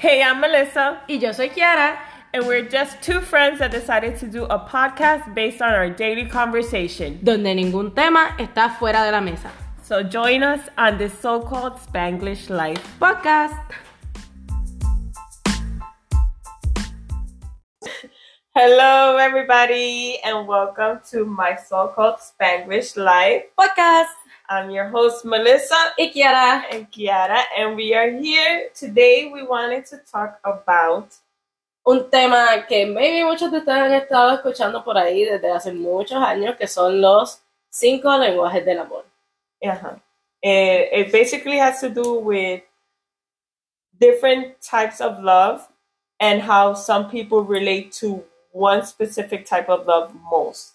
Hey, I'm Melissa, Y yo soy Kiara. and we're just two friends that decided to do a podcast based on our daily conversation. donde ningún tema está fuera de la mesa. So join us on this so called Spanglish life. Podcast. Hello, everybody, and welcome to my so called Spanglish life. Podcast. I'm your host, Melissa. Y Kiara. and Kiara, and we are here today. We wanted to talk about Un tema que maybe muchos de ustedes han estado escuchando por ahí desde hace muchos años, que son los cinco lenguajes del amor. uh-huh. it, it basically has to do with different types of love and how some people relate to one specific type of love most.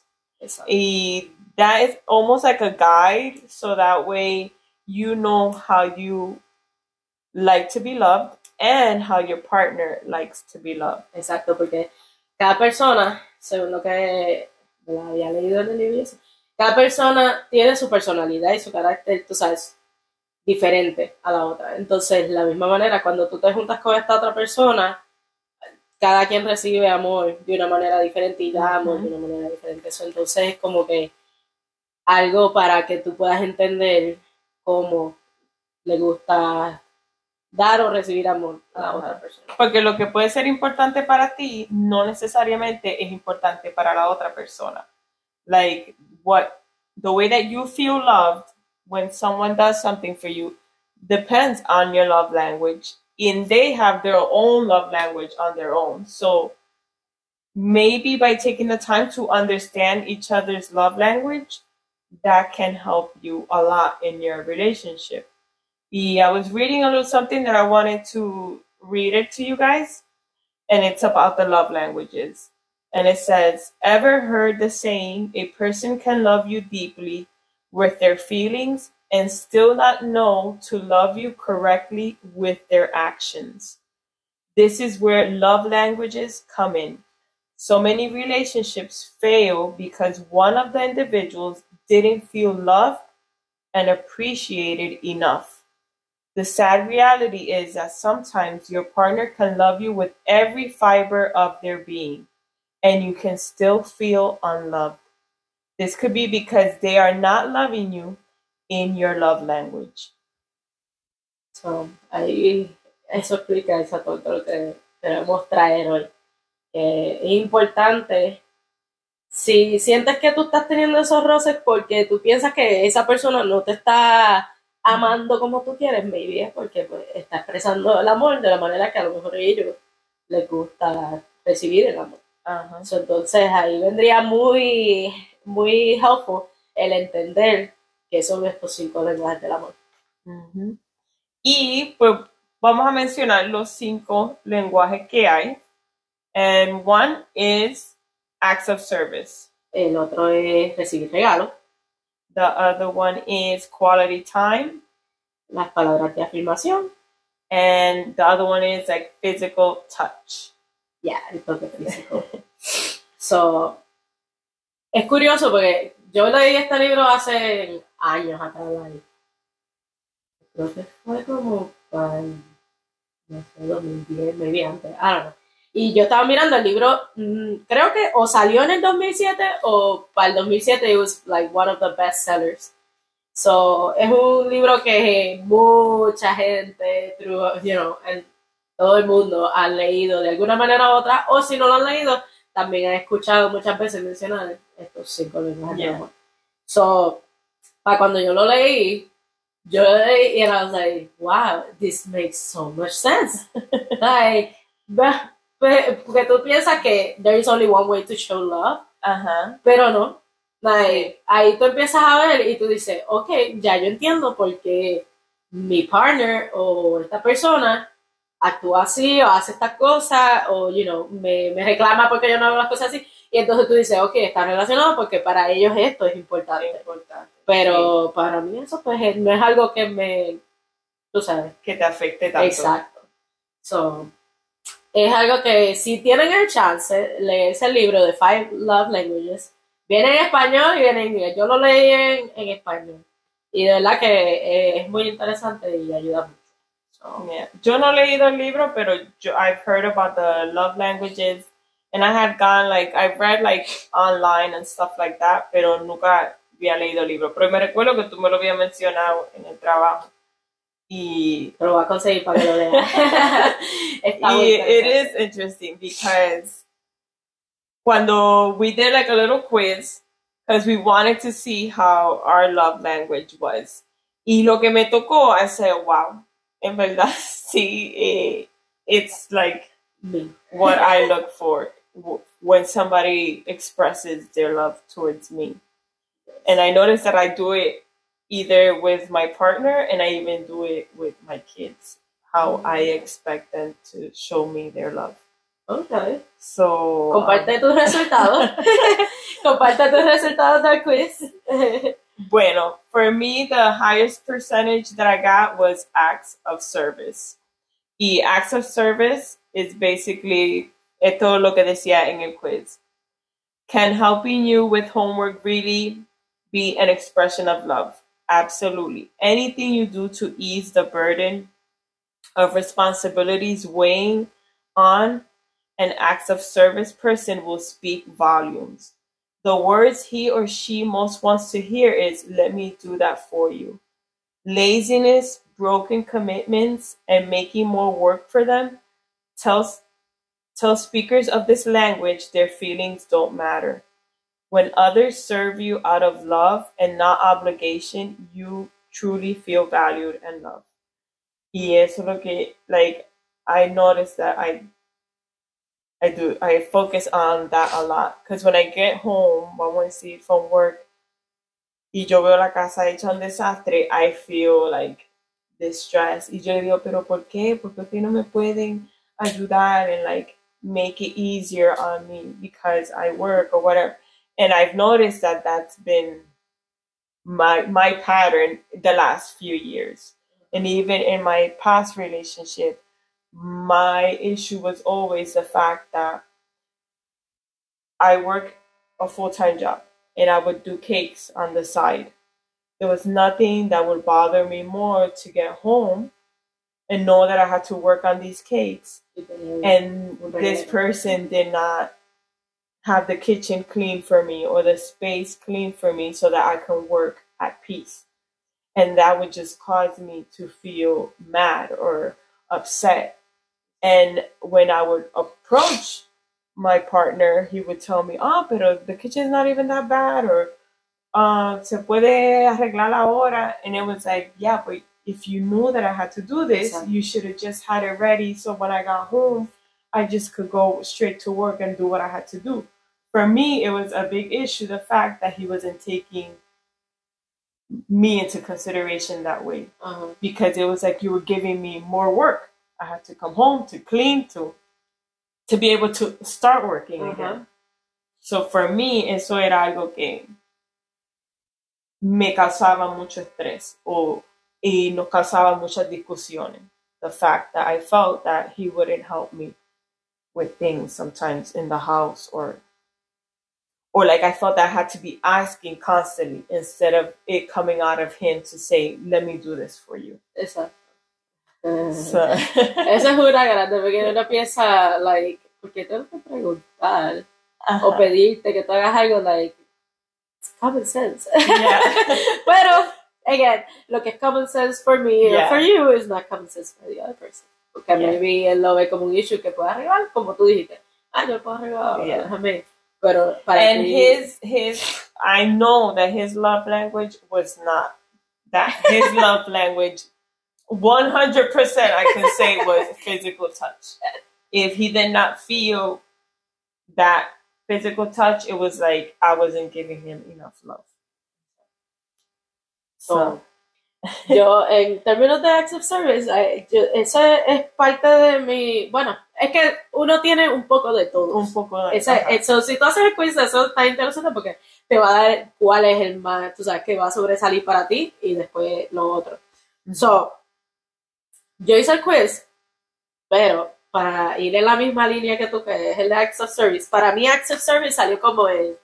Y that is almost like a guide, so that way you know how you like to be loved and how your partner likes to be loved. Exacto, porque cada persona, según lo que ¿verdad? había leído en el libro, cada persona tiene su personalidad y su carácter, tú sabes, diferente a la otra. Entonces, de la misma manera, cuando tú te juntas con esta otra persona, cada quien recibe amor de una manera diferente y da amor de una manera diferente. Eso, entonces, es como que algo para que tú puedas entender cómo le gusta dar o recibir amor a la otra persona. Porque lo que puede ser importante para ti no necesariamente es importante para la otra persona. Like what the way that you feel loved when someone does something for you depends on your love language and they have their own love language on their own. So maybe by taking the time to understand each other's love language that can help you a lot in your relationship. i was reading a little something that I wanted to read it to you guys, and it's about the love languages. And it says, Ever heard the saying, a person can love you deeply with their feelings and still not know to love you correctly with their actions? This is where love languages come in. So many relationships fail because one of the individuals didn't feel loved and appreciated enough. The sad reality is that sometimes your partner can love you with every fiber of their being, and you can still feel unloved. This could be because they are not loving you in your love language. So, ahí eso explica todo lo que queremos traer hoy. Que es importante, si sientes que tú estás teniendo esos roces porque tú piensas que esa persona no te está amando como tú quieres, maybe es porque pues, está expresando el amor de la manera que a lo mejor a ellos les gusta recibir el amor. So, entonces ahí vendría muy, muy helpful el entender que son estos cinco lenguajes del amor. Y pues vamos a mencionar los cinco lenguajes que hay. And one is acts of service. El otro es recibir regalos. The other one is quality time. las palabras de afirmación, And the other one is like physical touch. ya, el toque físico. so, es curioso porque yo leí este libro hace años atrás. Creo que fue como para, no sé, 2010, maybe antes, I don't know. Y yo estaba mirando el libro, mm, creo que o salió en el 2007 o para el 2007 it was like one of the best sellers. So, es un libro que mucha gente, through, you know, en todo el mundo han leído de alguna manera u otra, o si no lo han leído, también han escuchado muchas veces mencionar estos cinco lenguajes Yeah. So, para cuando yo lo leí, yo leí y I was like, wow, this makes so much sense. like, ve- porque tú piensas que there is only one way to show love, Ajá. pero no. Like, ahí tú empiezas a ver y tú dices, ok, ya yo entiendo por qué mi partner o esta persona actúa así o hace estas cosas o, you know, me, me reclama porque yo no hago las cosas así. Y entonces tú dices, ok, está relacionado porque para ellos esto es importante. Importante. Pero para mí eso pues es- no es algo que me, tú sabes, Que te afecte tanto. Exacto. So, es algo que si tienen el chance, leerse el libro de Five Love Languages. Viene en español y viene en inglés. Yo lo leí en, en español. Y de verdad que eh, es muy interesante y ayuda mucho. Oh. Yeah. Yo no he leído el libro, pero yo, I've heard about the love languages, and I had gone like I've read like online and stuff like that, pero nunca había leído el libro. Pero me recuerdo que tú me lo habías mencionado en el trabajo. Y Pero lo voy a conseguir para que lo lea. Está muy it, is interesting because cuando we did like a little quiz because we wanted to see how our love language was y lo que me tocó I said wow en verdad sí eh, it's like Me. what I look for when somebody expresses their love towards me and I noticed that I do it either with my partner and I even do it with my kids how I expect them to show me their love Okay. so um, Comparte tus resultados. Comparte tus resultados del quiz. Bueno, for me, the highest percentage that I got was acts of service. Y acts of service is basically esto lo que decía en el quiz. Can helping you with homework really be an expression of love? Absolutely. Anything you do to ease the burden of responsibilities weighing on an acts of service person will speak volumes. The words he or she most wants to hear is, let me do that for you. Laziness, broken commitments, and making more work for them tells, tell speakers of this language their feelings don't matter. When others serve you out of love and not obligation, you truly feel valued and loved. Y eso es lo que, like, I noticed that I I do. I focus on that a lot. Because when I get home, a see from work, y yo veo la casa hecha un desastre, I feel like distressed. Y yo le digo, pero ¿por qué? ¿Por qué no me pueden ayudar and like make it easier on me because I work or whatever? And I've noticed that that's been my my pattern the last few years. And even in my past relationship, my issue was always the fact that I work a full time job and I would do cakes on the side. There was nothing that would bother me more to get home and know that I had to work on these cakes. And this person did not have the kitchen clean for me or the space clean for me so that I can work at peace. And that would just cause me to feel mad or upset. And when I would approach my partner, he would tell me, oh, pero the kitchen's not even that bad, or uh, se puede arreglar ahora. And it was like, yeah, but if you knew that I had to do this, Exactly. you should have just had it ready. So when I got home, I just could go straight to work and do what I had to do. For me, it was a big issue the fact that he wasn't taking me into consideration that way Ajá. because it was like you were giving me more work. I had to come home to clean to to be able to start working Ajá. again. So for me, eso era algo que me causaba mucho estrés o y nos causaba muchas discusiones. The fact that I felt that he wouldn't help me with things sometimes in the house or or like I felt that I had to be asking constantly instead of it coming out of him to say, "Let me do this for you." Exacto. So, Esa es una grande, porque uno piensa, like, ¿por qué tengo que preguntar o pedirte que tú hagas algo, like, it's common sense. Yeah. Pero, again, lo que es common sense for me Yeah. or for you is not common sense for the other person. Porque Yeah. maybe él lo ve como un issue que puede arreglar, como tú dijiste. Ah, yo lo puedo arreglar, déjame. Pero para and his his I know that his love language was not that his love language 100% I can say was physical touch. If he did not feel that physical touch, it was like I wasn't giving him enough love. So, Yo, en términos de acts of service, eso es, es parte de mi. Bueno, es que uno tiene un poco de todo. un poco de Esa- eso, si tú haces el quiz, eso está interesante porque te va a dar cuál es el más, tú sabes, que va a sobresalir para ti y después lo otro. So, yo hice el quiz, pero para ir en la misma línea que tú, que es el de Acts of Service, para mí Acts of Service salió como en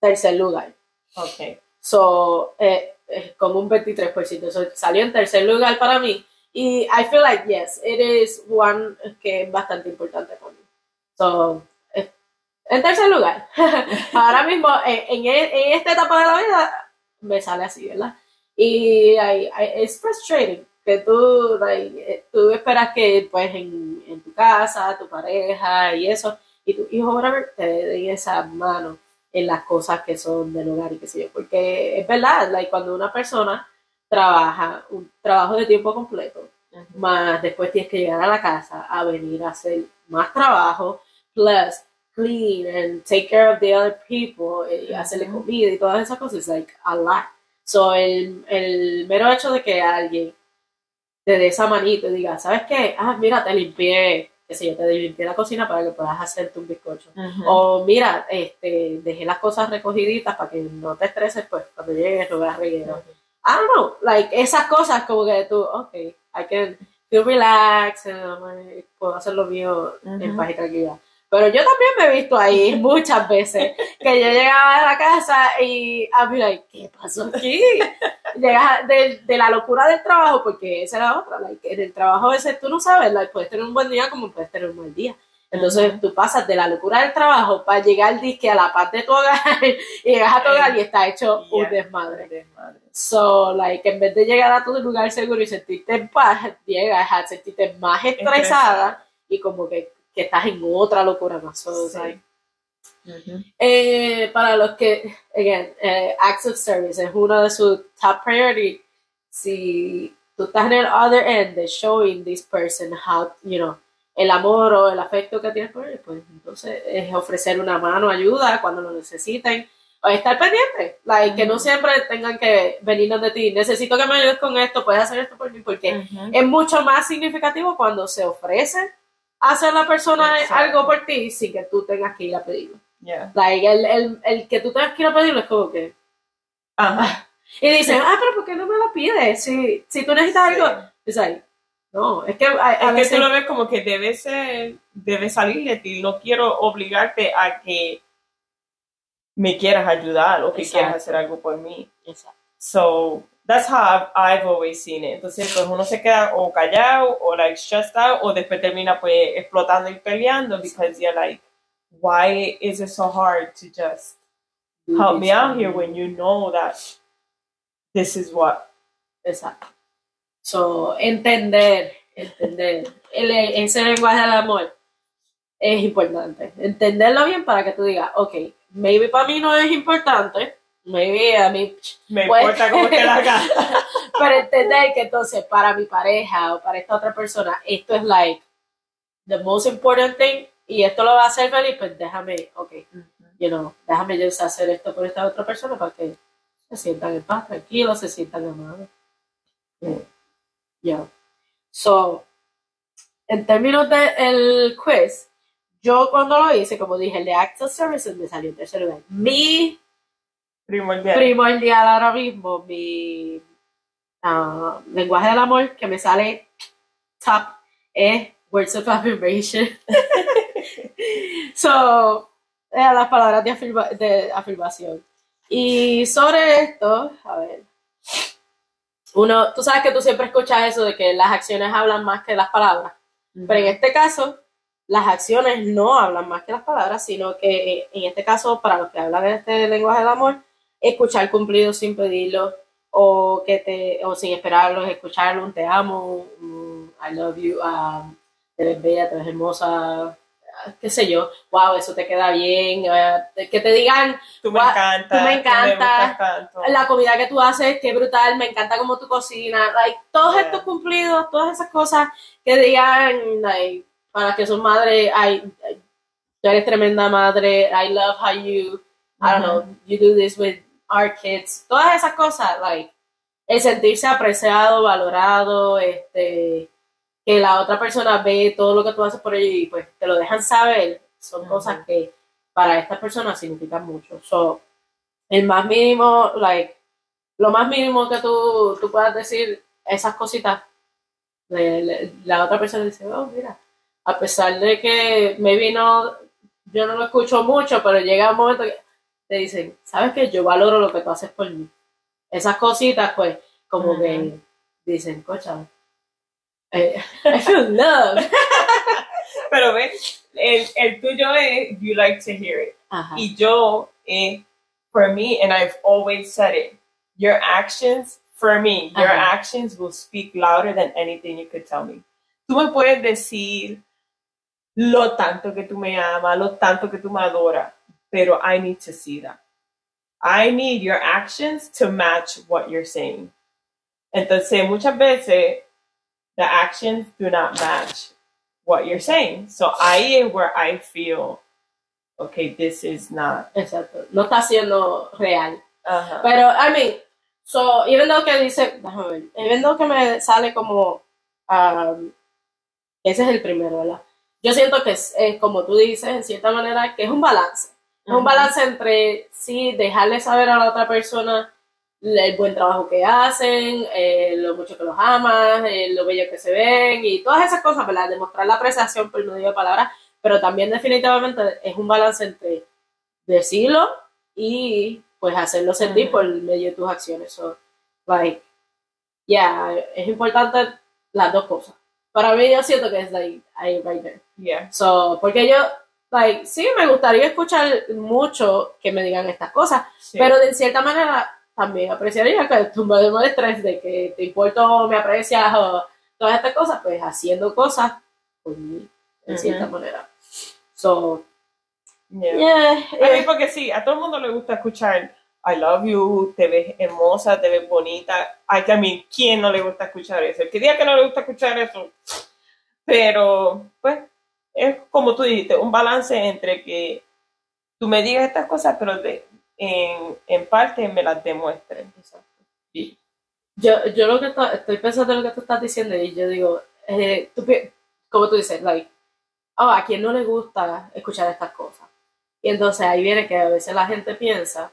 tercer lugar. Okay. So, eh, eh, como un 23%. So, salió en tercer lugar para mí. Y I feel like, yes, it is one que es bastante importante para mí. So, eh, en tercer lugar, ahora mismo, eh, en, e, en, esta etapa de la vida, me sale así, ¿verdad? Y es frustrating que tú, like, tú esperas que, pues, en, en, tu casa, tu pareja y eso, y tu hijo, whatever, te den esa mano en las cosas que son del hogar y qué sé yo. Porque es verdad, like, cuando una persona trabaja un trabajo de tiempo completo, más después tienes que llegar a la casa a venir a hacer más trabajo, plus clean and take care of the other people, y hacerle comida y todas esas cosas, es like a lot. So, el, el mero hecho de que alguien te dé esa manito y diga, ¿sabes qué? Ah, mira, te limpié, qué sé yo, te limpié la cocina para que puedas hacer tu bizcocho. O mira, este, dejé las cosas recogiditas para que no te estreses, pues cuando llegues lo veas reguero. I don't know, like esas cosas como que tú, ok, I can feel relax, eh, puedo hacer lo mío en paz y tranquilidad. Pero yo también me he visto ahí muchas veces que yo llegaba a la casa y a mí, like, ¿qué pasó aquí? Llegas de, de, la locura del trabajo, porque esa era otra, like, en el trabajo a veces tú no sabes, like, puedes tener un buen día como puedes tener un mal día. Entonces tú pasas de la locura del trabajo para llegar disque a la paz de tu hogar y llegas a tu hogar y está hecho un desmadre. So, like, en vez de llegar a tu lugar seguro y sentirte en paz, llegas a sentirte más estresada y como que, que, estás en otra locura más. eh, para los que, again, eh, acts of service es uno de sus top priority. Si tú estás en el other end de showing this person how, you know, el amor o el afecto que tienes por ellos, pues entonces es ofrecer una mano, ayuda cuando lo necesiten, o estar pendiente, like, que no siempre tengan que venir de ti, necesito que me ayudes con esto, puedes hacer esto por mí, porque es mucho más significativo cuando se ofrece hacer la persona algo por ti sin que tú tengas que ir a pedirlo. Like, el, el, el, que tú tengas que ir a pedirlo es como que... Y dicen, ah, pero ¿por qué no me lo pides? Si, si tú necesitas algo, es ahí no, es que a, veces... que tú lo ves como que debe ser, debe salir de ti. No quiero obligarte a que me quieras ayudar o que quieras hacer algo por mí. Exacto. So, that's how I've, always seen it. Entonces, pues uno se queda o callado o like stressed out o después termina pues explotando y peleando because you're like, why is it so hard to just help me out here when you know that this is what. Exacto. So, entender, entender el, ese lenguaje del amor es importante. Entenderlo bien para que tú digas, ok, maybe para mí no es importante, maybe a mí me importa cómo te la pero entender que entonces para mi pareja o para esta otra persona, esto es like the most important thing y esto lo va a hacer feliz, pues déjame, ok, you know, déjame yo hacer esto por esta otra persona para que se sientan en paz, tranquilos, se sientan amados. Yeah. So, en términos del quiz, yo cuando lo hice, como dije, el de Access Services me salió en tercer lugar. Mi primordial, primordial ahora mismo, mi uh, lenguaje del amor que me sale top es Words of Affirmation. so, las palabras de, de afirmación. Y sobre esto, a ver, uno, tú sabes que tú siempre escuchas eso de que las acciones hablan más que las palabras, pero en este caso, las acciones no hablan más que las palabras, sino que eh, en este caso, para los que hablan este lenguaje del amor, escuchar cumplido sin pedirlo, o que te, o sin esperarlo, escucharlo, un te amo, I love you, um, eres bella, eres hermosa, qué sé yo, wow, eso te queda bien, eh, que te digan, tú me encanta, tú me encanta, la comida que tú haces, qué brutal, me encanta cómo tú cocinas, like, todos estos cumplidos, todas esas cosas que digan, like, para que son madres, ay, tú eres tremenda madre, I love how you, I don't know, you do this with our kids, todas esas cosas, like, el sentirse apreciado, valorado, este, que la otra persona ve todo lo que tú haces por ellos y pues te lo dejan saber, son cosas que para estas personas significan mucho. So, el más mínimo, like, lo más mínimo que tú, tú puedas decir esas cositas, la otra persona dice, oh, mira, a pesar de que me vino, yo no lo escucho mucho, pero llega un momento que te dicen, ¿sabes qué? Yo valoro lo que tú haces por mí. Esas cositas, pues, como que dicen, cocha, I, I feel love. Pero ve, el, el tuyo es you like to hear it. Ajá. Y yo, eh, for me, and I've always said it, your actions, for me, your Ajá. actions will speak louder than anything you could tell me. Tú me puedes decir lo tanto que tú me amas, lo tanto que tú me adoras, pero I need to see that. I need your actions to match what you're saying. Entonces, muchas veces, the actions do not match what you're saying. So ahí es where I feel, okay, this is not. Exacto. No está siendo real. Ajá. Pero, I mean, so, even though que dice, déjame ver, even though que me sale como, um, ese es el primero, ¿verdad? Yo siento que es, es como tú dices, en cierta manera, que es un balance. Es un Ujú. balance entre, sí, dejarle saber a la otra persona el buen trabajo que hacen, eh, lo mucho que los amas, eh, lo bello que se ven y todas esas cosas, ¿verdad? Demostrar la apreciación por medio de palabras, pero también definitivamente es un balance entre decirlo y pues hacerlo sentir por medio de tus acciones. So, like, yeah, es importante las dos cosas. Para mí yo siento que es like, ahí right there. Yeah. So, porque yo, like, sí, me gustaría escuchar mucho que me digan estas cosas, Sí. pero de cierta manera también apreciaría que tú me demuestres de que te importo, me aprecias o todas estas cosas, pues haciendo cosas por mí, de cierta manera. So, Yeah. yeah, A mí eh, porque sí, a todo el mundo le gusta escuchar I love you, te ves hermosa, te ves bonita. Ay, que a mí, ¿quién no le gusta escuchar eso? El que diga que no le gusta escuchar eso. Pero, pues, es como tú dijiste, un balance entre que tú me digas estas cosas, pero de, en, en parte me las demuestres. Sí. yo, yo lo que to- estoy pensando en lo que tú estás diciendo y yo digo, eh, tú como tú dices, like, oh, a quien no le gusta escuchar estas cosas. Y entonces ahí viene que a veces la gente piensa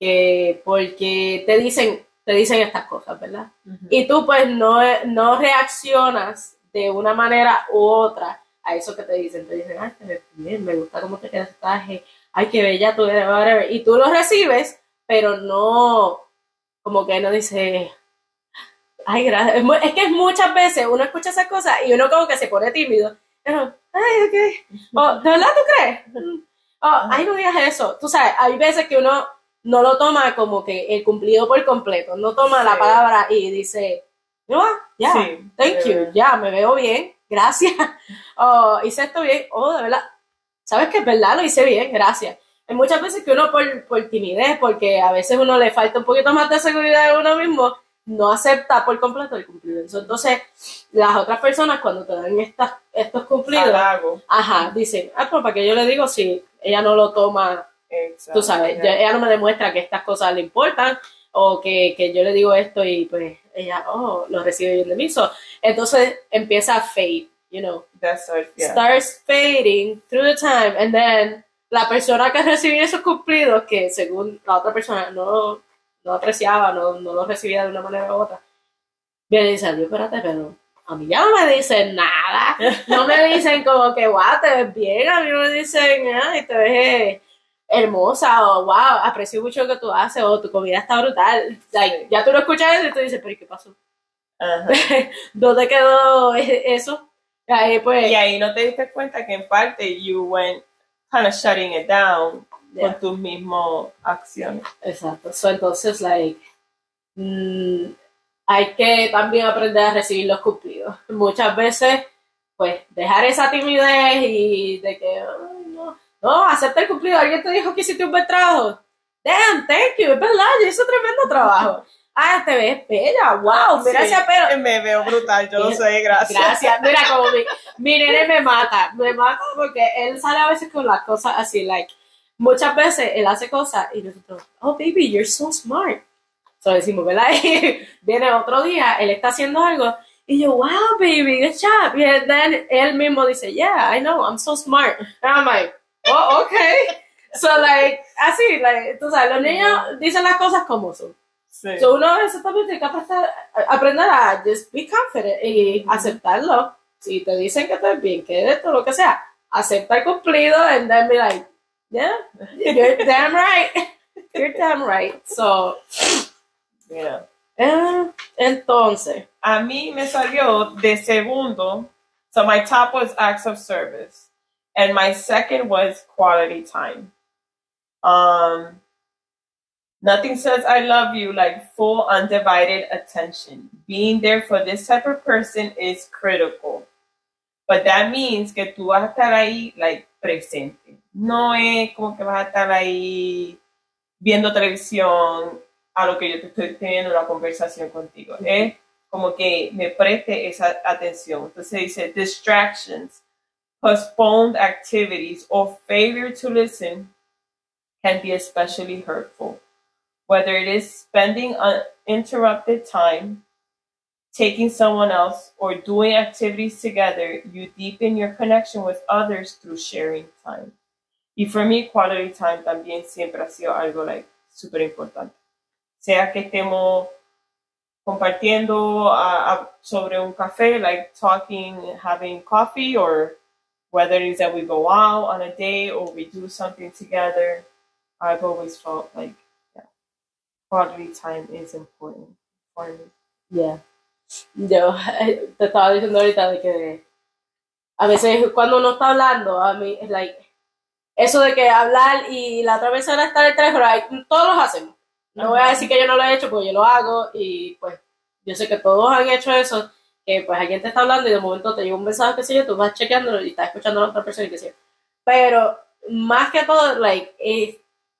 que porque te dicen, te dicen estas cosas, ¿verdad? Y tú pues no, no reaccionas de una manera u otra a eso que te dicen. Te dicen, ay, te ves bien, me gusta cómo te queda ese traje, ay, qué bella tú eres, whatever. Y tú lo recibes, pero no, como que no dice, ay, gracias. Es, que muchas veces uno escucha esas cosas y uno como que se pone tímido. Pero, ay, ok. O, ¿De verdad tú crees? Mm. Oh, ay, no digas eso. Tú sabes, hay veces que uno no lo toma como que el cumplido por completo. No toma la palabra y dice, no, ya, Sí, thank you, ya, me veo bien, gracias. Oh, hice esto bien, oh, de verdad. ¿Sabes que es verdad? Lo hice bien, gracias. Hay muchas veces que uno por, por timidez, porque a veces uno le falta un poquito más de seguridad de uno mismo, no acepta por completo el cumplido. Entonces, las otras personas cuando te dan estas, estos cumplidos, ajá, dicen, ah, pues para que yo le digo si ella no lo toma Exacto. tú sabes, ella no me demuestra que estas cosas le importan o que, que yo le digo esto y pues ella, oh, lo recibe bien de mí. So, entonces empieza a fade, you know, yeah. starts fading through the time and then la persona que recibía esos cumplidos que según la otra persona no, no apreciaba, no, no lo recibía de una manera u otra, viene y dice, adiós, espérate, pero a mí ya no me dicen nada, no me dicen como que, wow, te ves bien, a mí me dicen, ay, te ves eh, hermosa, o wow, aprecio mucho lo que tú haces, o tu comida está brutal. Like, ya tú lo escuchas eso y tú dices, pero ¿y qué pasó? Ajá. ¿Dónde quedó e- eso? Y ahí pues, Y ahí no te diste cuenta que en parte you went kind of shutting it down Yeah. con tus mismas acciones. Exacto. So, entonces, like, mm, hay que también aprender a recibir los cumplidos. Muchas veces, pues, dejar esa timidez y de que, "Ay, no, no, acepta el cumplido. Alguien te dijo que hiciste un buen trabajo. Damn, thank you, es verdad, yo hice tremendo trabajo. Ah, te ves bella, wow, mira Sí, ese pelo. Me veo brutal, yo lo sé, gracias. Gracias. Mira, como mi, mi nene me mata. Me mata porque él sale a veces con las cosas así, like, muchas veces él hace cosas y nosotros, oh, baby, you're so smart. So decimos, ¿verdad? Y viene otro día, él está haciendo algo y yo, wow, baby, good job. Y then él mismo dice, yeah, I know, I'm so smart. And I'm like, oh, okay. So, like, así, like, tú sabes, los niños dicen las cosas como son. Sí. So, uno a veces también tiene que aprender, aprender a just be confident y aceptarlo. Si te dicen que estás bien, que esto, lo que sea, acepta el cumplido and then be like, yeah, you're damn right. You're damn right. So, Yeah. eh, Entonces, a mí me salió de segundo. So my top was acts of service, and my second was quality time. Um, nothing says I love you like full undivided attention. Being there for this type of person is critical. But that means que tú vas a estar ahí like presente. No es como que vas a estar ahí viendo televisión a lo que yo te estoy teniendo una conversación contigo. Es como que me preste esa atención. Entonces dice distractions, postponed activities, or failure to listen can be especially hurtful. Whether it is spending uninterrupted time, taking someone else, or doing activities together, you deepen your connection with others through sharing time. Y for me, quality time también siempre ha sido algo like súper importante. Sea que estemos compartiendo uh, sobre un café, like talking, having coffee, or whether it is that we go out on a day or we do something together. I've always felt like quality time is important for me. Yeah. Yo te estaba diciendo ahorita de que a veces cuando uno está hablando, a mí es like eso de que hablar y la otra era estar el teléfono, todos los hacemos. No voy a decir que yo no lo he hecho porque yo lo hago y pues yo sé que todos han hecho eso, que pues alguien te está hablando y de momento te llega un mensaje que sé yo, tú vas chequeándolo y estás escuchando a la otra persona y que sé Pero más que todo, like, es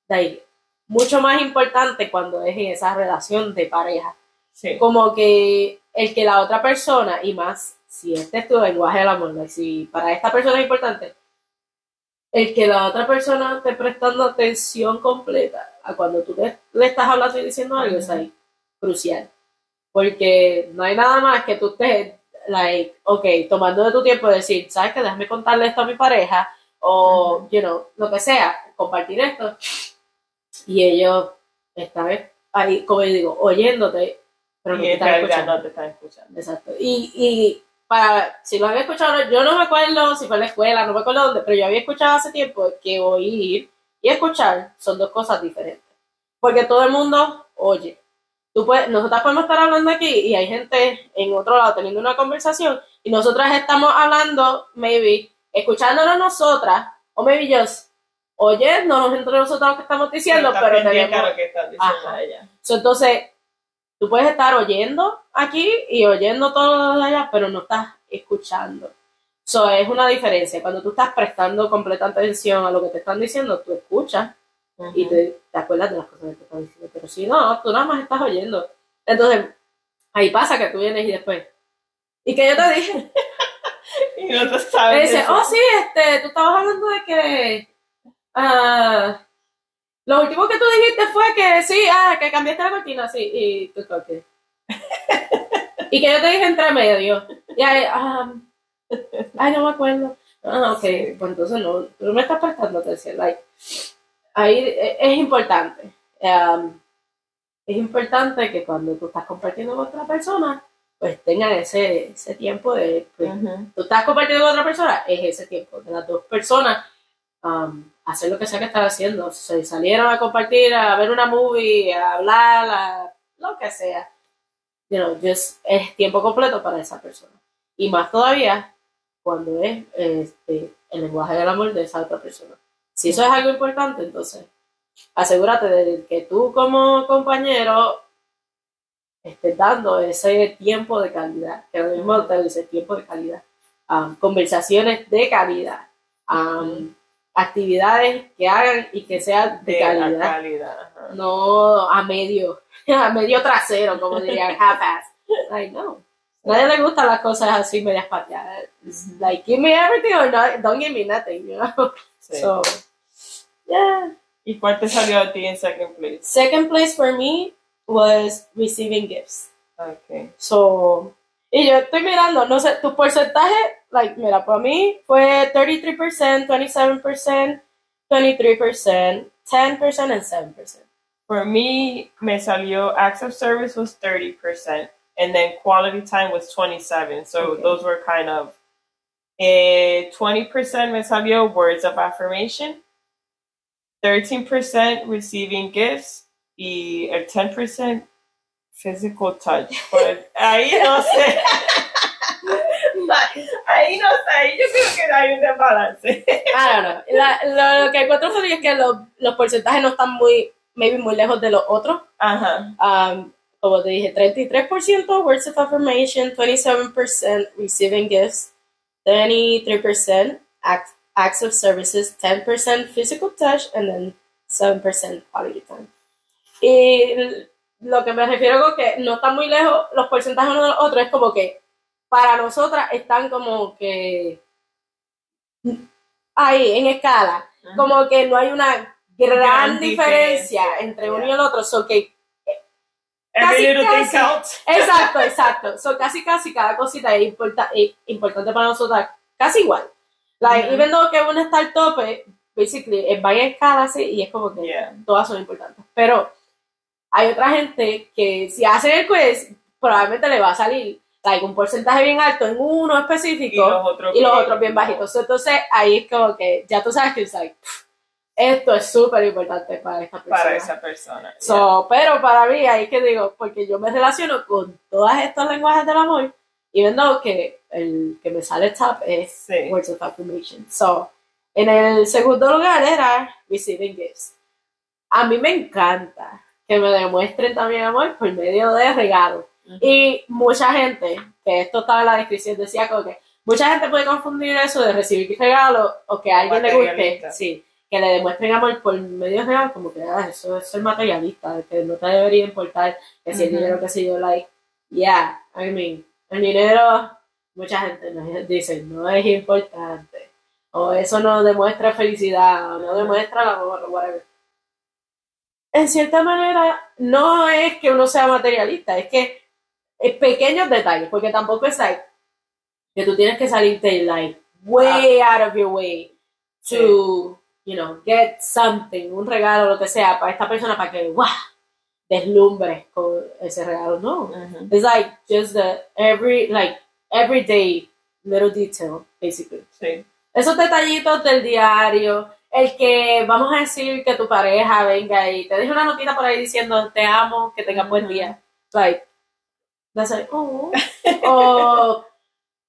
like, mucho más importante cuando es en esa relación de pareja. Como que el que la otra persona, y más si este es tu lenguaje del amor, si para esta persona es importante, el que la otra persona esté prestando atención completa a cuando tú le estás hablando y diciendo algo, es ahí crucial. Porque no hay nada más que tú estés, like, ok, tomando de tu tiempo y decir, ¿sabes qué? Déjame contarle esto a mi pareja, o, you know, lo que sea, compartir esto. Y ellos están ahí, como yo digo, oyéndote, pero no, te están, escuchando. no te están escuchando. Exacto. Y, y para, si lo había escuchado, yo no me acuerdo si fue en la escuela, no me acuerdo dónde, pero yo había escuchado hace tiempo que oír y escuchar son dos cosas diferentes. Porque todo el mundo oye. Tú puedes, nosotras podemos estar hablando aquí y hay gente en otro lado teniendo una conversación y nosotras estamos hablando, maybe, escuchándonos nosotras, o maybe just oyéndonos entre nosotros lo que estamos diciendo, pero, tenemos... que están diciendo entonces, tú puedes estar oyendo aquí y oyendo todo de allá, pero no estás escuchando. Eso es una diferencia. Cuando tú estás prestando completa atención a lo que te están diciendo, tú escuchas y te, acuerdas de las cosas que te están diciendo. Pero si no, tú nada más estás oyendo. Entonces, ahí pasa que tú vienes y después. ¿Y que yo te dije? y no te sabes. dice, oh sí, este, tú estabas hablando de que. Uh, lo último que tú dijiste fue que sí, ah, que cambiaste la cortina, sí, y tú toques. y que yo te dije entre medio. Y ahí, um, ay, no me acuerdo. Ah, ok, pues entonces no, tú me estás prestando atención. Like, ahí es importante. Um, es importante que cuando tú estás compartiendo con otra persona, pues tengan ese, ese tiempo de. Pues, Tú estás compartiendo con otra persona, es ese tiempo de las dos personas. Um, hacer lo que sea que están haciendo. Si salieron a compartir, a ver una movie, a hablar, a, lo que sea. You know, just es tiempo completo para esa persona. Y más todavía cuando es este, el lenguaje del amor de esa otra persona. Si eso es algo importante, entonces asegúrate de que tú como compañero estés dando ese tiempo de calidad, que lo mismo te dice tiempo de calidad, um, conversaciones de calidad, um, actividades que hagan y que sean de, calidad, no a medio, a medio trasero, como dirían half-ass. Like, no. Nadie le gustan las cosas así medias pateadas. Like, give me everything or not, don't give me nothing, you know? So, yeah. ¿Y cuál te salió a ti en second place? Second place for me was receiving gifts. Okay. So, y yo estoy mirando, no sé, tu porcentaje, like, mira, para mí fue 33%, 27%, 23%, 10% and 7%. For me, me salió acts of service was 30%, and then quality time was 27. So okay. those were kind of eh, 20% me salió words of affirmation, 13% receiving gifts, y el 10% physical touch. Pues, ahí no sé. ahí no sé, ahí yo creo que hay un desbalance. Know. La- lo que encuentro es que los, los porcentajes no están muy, maybe muy lejos de los otros. Ajá. Um, como te dije, 33% words of affirmation, 27% receiving gifts, 23% act, acts of services, 10% physical touch, and then 7% quality time. Y lo que me refiero con que no están muy lejos los porcentajes uno de los otros, es como que para nosotras están como que ahí en escala, como que no hay una gran, Gran diferencia, diferencia, entre uno y el otro, so que Every casi, casi. Exacto, exacto. So, casi, casi cada cosita es, importa- es importante para nosotras, casi igual. Like, even though que uno está al tope, basically, es varias escalas así, y es como que Yeah. todas son importantes. Pero hay otra gente que si hacen el quiz, probablemente le va a salir un porcentaje bien alto en uno Y específico los otros y los otros bien bajitos. Entonces, ahí es como que ya tú sabes que es like, esto es súper importante para esta persona. Para esa persona. So, pero para mí, ahí que digo, porque yo me relaciono con todos estos lenguajes del amor, y viendo que el que me sale top es Sí. Words of Affirmation. So, en el segundo lugar era Receiving Gifts. A mí me encanta que me demuestren también amor por medio de regalos. Y mucha gente, que esto estaba en la descripción, decía como que mucha gente puede confundir eso de recibir regalos o que a alguien le guste, sí, que le demuestren amor por medio de regalos, como que ah, eso es ser materialista, que no te debería importar que si el dinero, que si yo, like, yeah, I mean, el dinero, mucha gente nos dice, no es importante, o eso no demuestra felicidad, o no demuestra el amor, o whatever. En cierta manera, no es que uno sea materialista, es que pequeños detalles, porque tampoco es like que tú tienes que salirte like way out of your way to, you know, get something, un regalo, lo que sea, para esta persona para que, wow, deslumbres con ese regalo. No. Ujú. It's like just the every, like, everyday little detail, basically. Sí. Esos detallitos del diario, el que vamos a decir que tu pareja venga y te deje una notita por ahí diciendo te amo, que tengas buen Ujú. día. Like, that's like, oh. o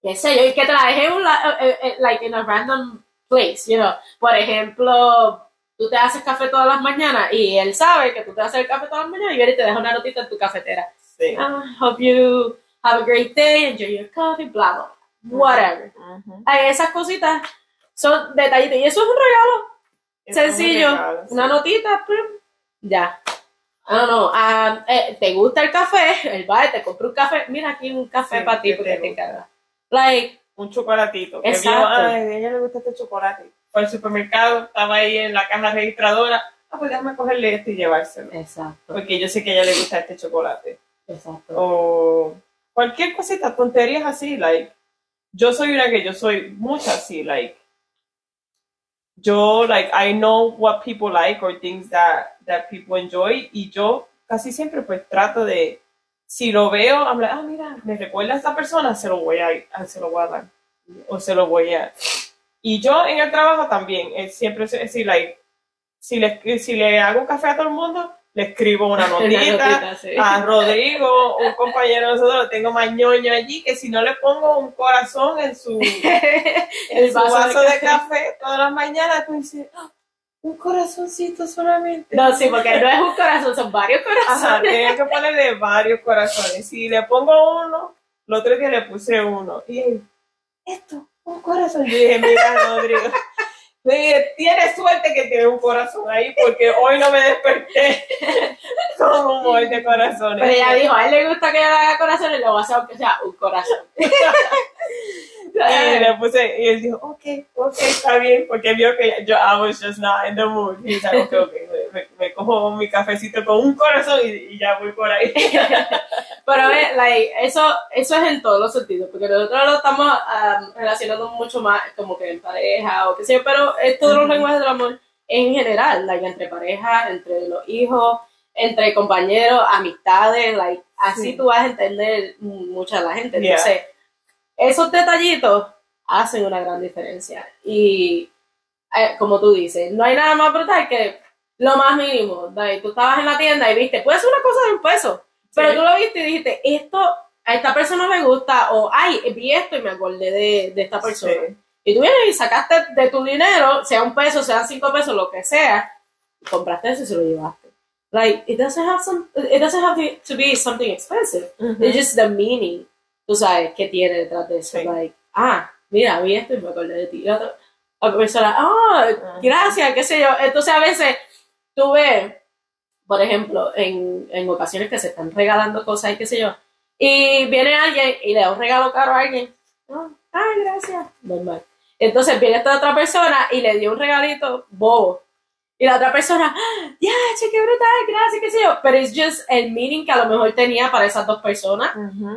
qué sé yo, y que te la deje un la- eh, eh, like in a random place, you know. Por ejemplo, tú te haces café todas las mañanas y él sabe que tú te haces el café todas las mañanas y viene y te deja una notita en tu cafetera. Sí. Ah, hope you have a great day, enjoy your coffee, blah, blah, whatever. Ay, esas cositas son detallitos. Y eso es un regalo es un sencillo. regalo, sí. Una notita, pum, ya. Don't know, ah, eh, ¿te gusta el café? El va, te compra un café. Mira aquí un café Sí, para ti que porque te encarga. Like, un chocolatito. Que Exacto. vio, ay, a ella le gusta este chocolate. Fue al supermercado, estaba ahí en la caja registradora. Ah, pues déjame cogerle este y llevárselo. exacto, Porque yo sé que a ella le gusta este chocolate. exacto. O cualquier cosita, tonterías así, like. Yo soy una que yo soy mucho así, like. Yo, like, I know what people like or things that, that people enjoy. Y yo casi siempre, pues, trato de. Si lo veo, I'm like, ah, mira, me recuerda a esta persona, se lo voy a, ah, se lo voy a dar. O se lo voy a. Y yo en el trabajo también, eh, siempre es así, like, si le, si le hago café a todo el mundo, le escribo una notita. notita, sí. A Rodrigo, un compañero de nosotros, lo tengo más ñoño allí, que si no le pongo un corazón en su, en El su vaso de vaso de café. café todas las mañanas, tú dices, "Ah, un corazoncito solamente. No, sí, porque no es un corazón, son varios Ajá, corazones. tenía que ponerle varios corazones. Si le pongo uno, el otro día le puse uno. Y él, esto, un corazón. Yo dije, mira, Rodrigo. Dije, tienes suerte que tiene un corazón ahí, porque hoy no me desperté con un mol de corazones. Pero ella dijo, a él le gusta que yo le haga corazones, lo va a hacer aunque sea un corazón. Y le puse, y él dijo, ok, ok, está bien, porque vio que yo, I was just not in the mood. Y dice, ok, ok, me, me- cojo mi cafecito con un corazón y, y ya voy por ahí. Pero eh, like, eso, eso es en todos los sentidos, porque nosotros lo estamos um, relacionando mucho más como que en pareja o qué sé yo, pero es todos los lenguajes del amor en general, like, entre pareja, entre los hijos, entre compañeros, amistades, like, así Sí. tú vas a entender mucha de la gente. Yeah. Esos detallitos hacen una gran diferencia. Y eh, como tú dices, no hay nada más brutal que lo más mínimo. like, tú estabas en la tienda y viste, puede ser una cosa de un peso. Pero tú lo viste y dijiste, esto a esta persona me gusta, o ay, vi esto y me acordé de, de esta persona. Sí. Y tú vienes y sacaste de tu dinero, sea un peso, sean cinco pesos, lo que sea, y compraste eso y se lo llevaste. Like, it doesn't have some, it doesn't have to- be something expensive. It's just the meaning, tú sabes, que tiene detrás de eso. Sí. Like, ah, mira, vi esto y me acordé de ti. Y la otra, otra persona, ah, Ajá. gracias, qué sé yo. Entonces a veces tú ves, por ejemplo, en, en ocasiones que se están regalando cosas y qué sé yo, y viene alguien y le da un regalo caro a alguien. Ah, gracias. Normal. Entonces viene esta otra persona y le dio un regalito bobo. Y la otra persona, ¡Ah, ya, che, qué brutal, gracias, qué sé yo. Pero es just el meaning que a lo mejor tenía para esas dos personas.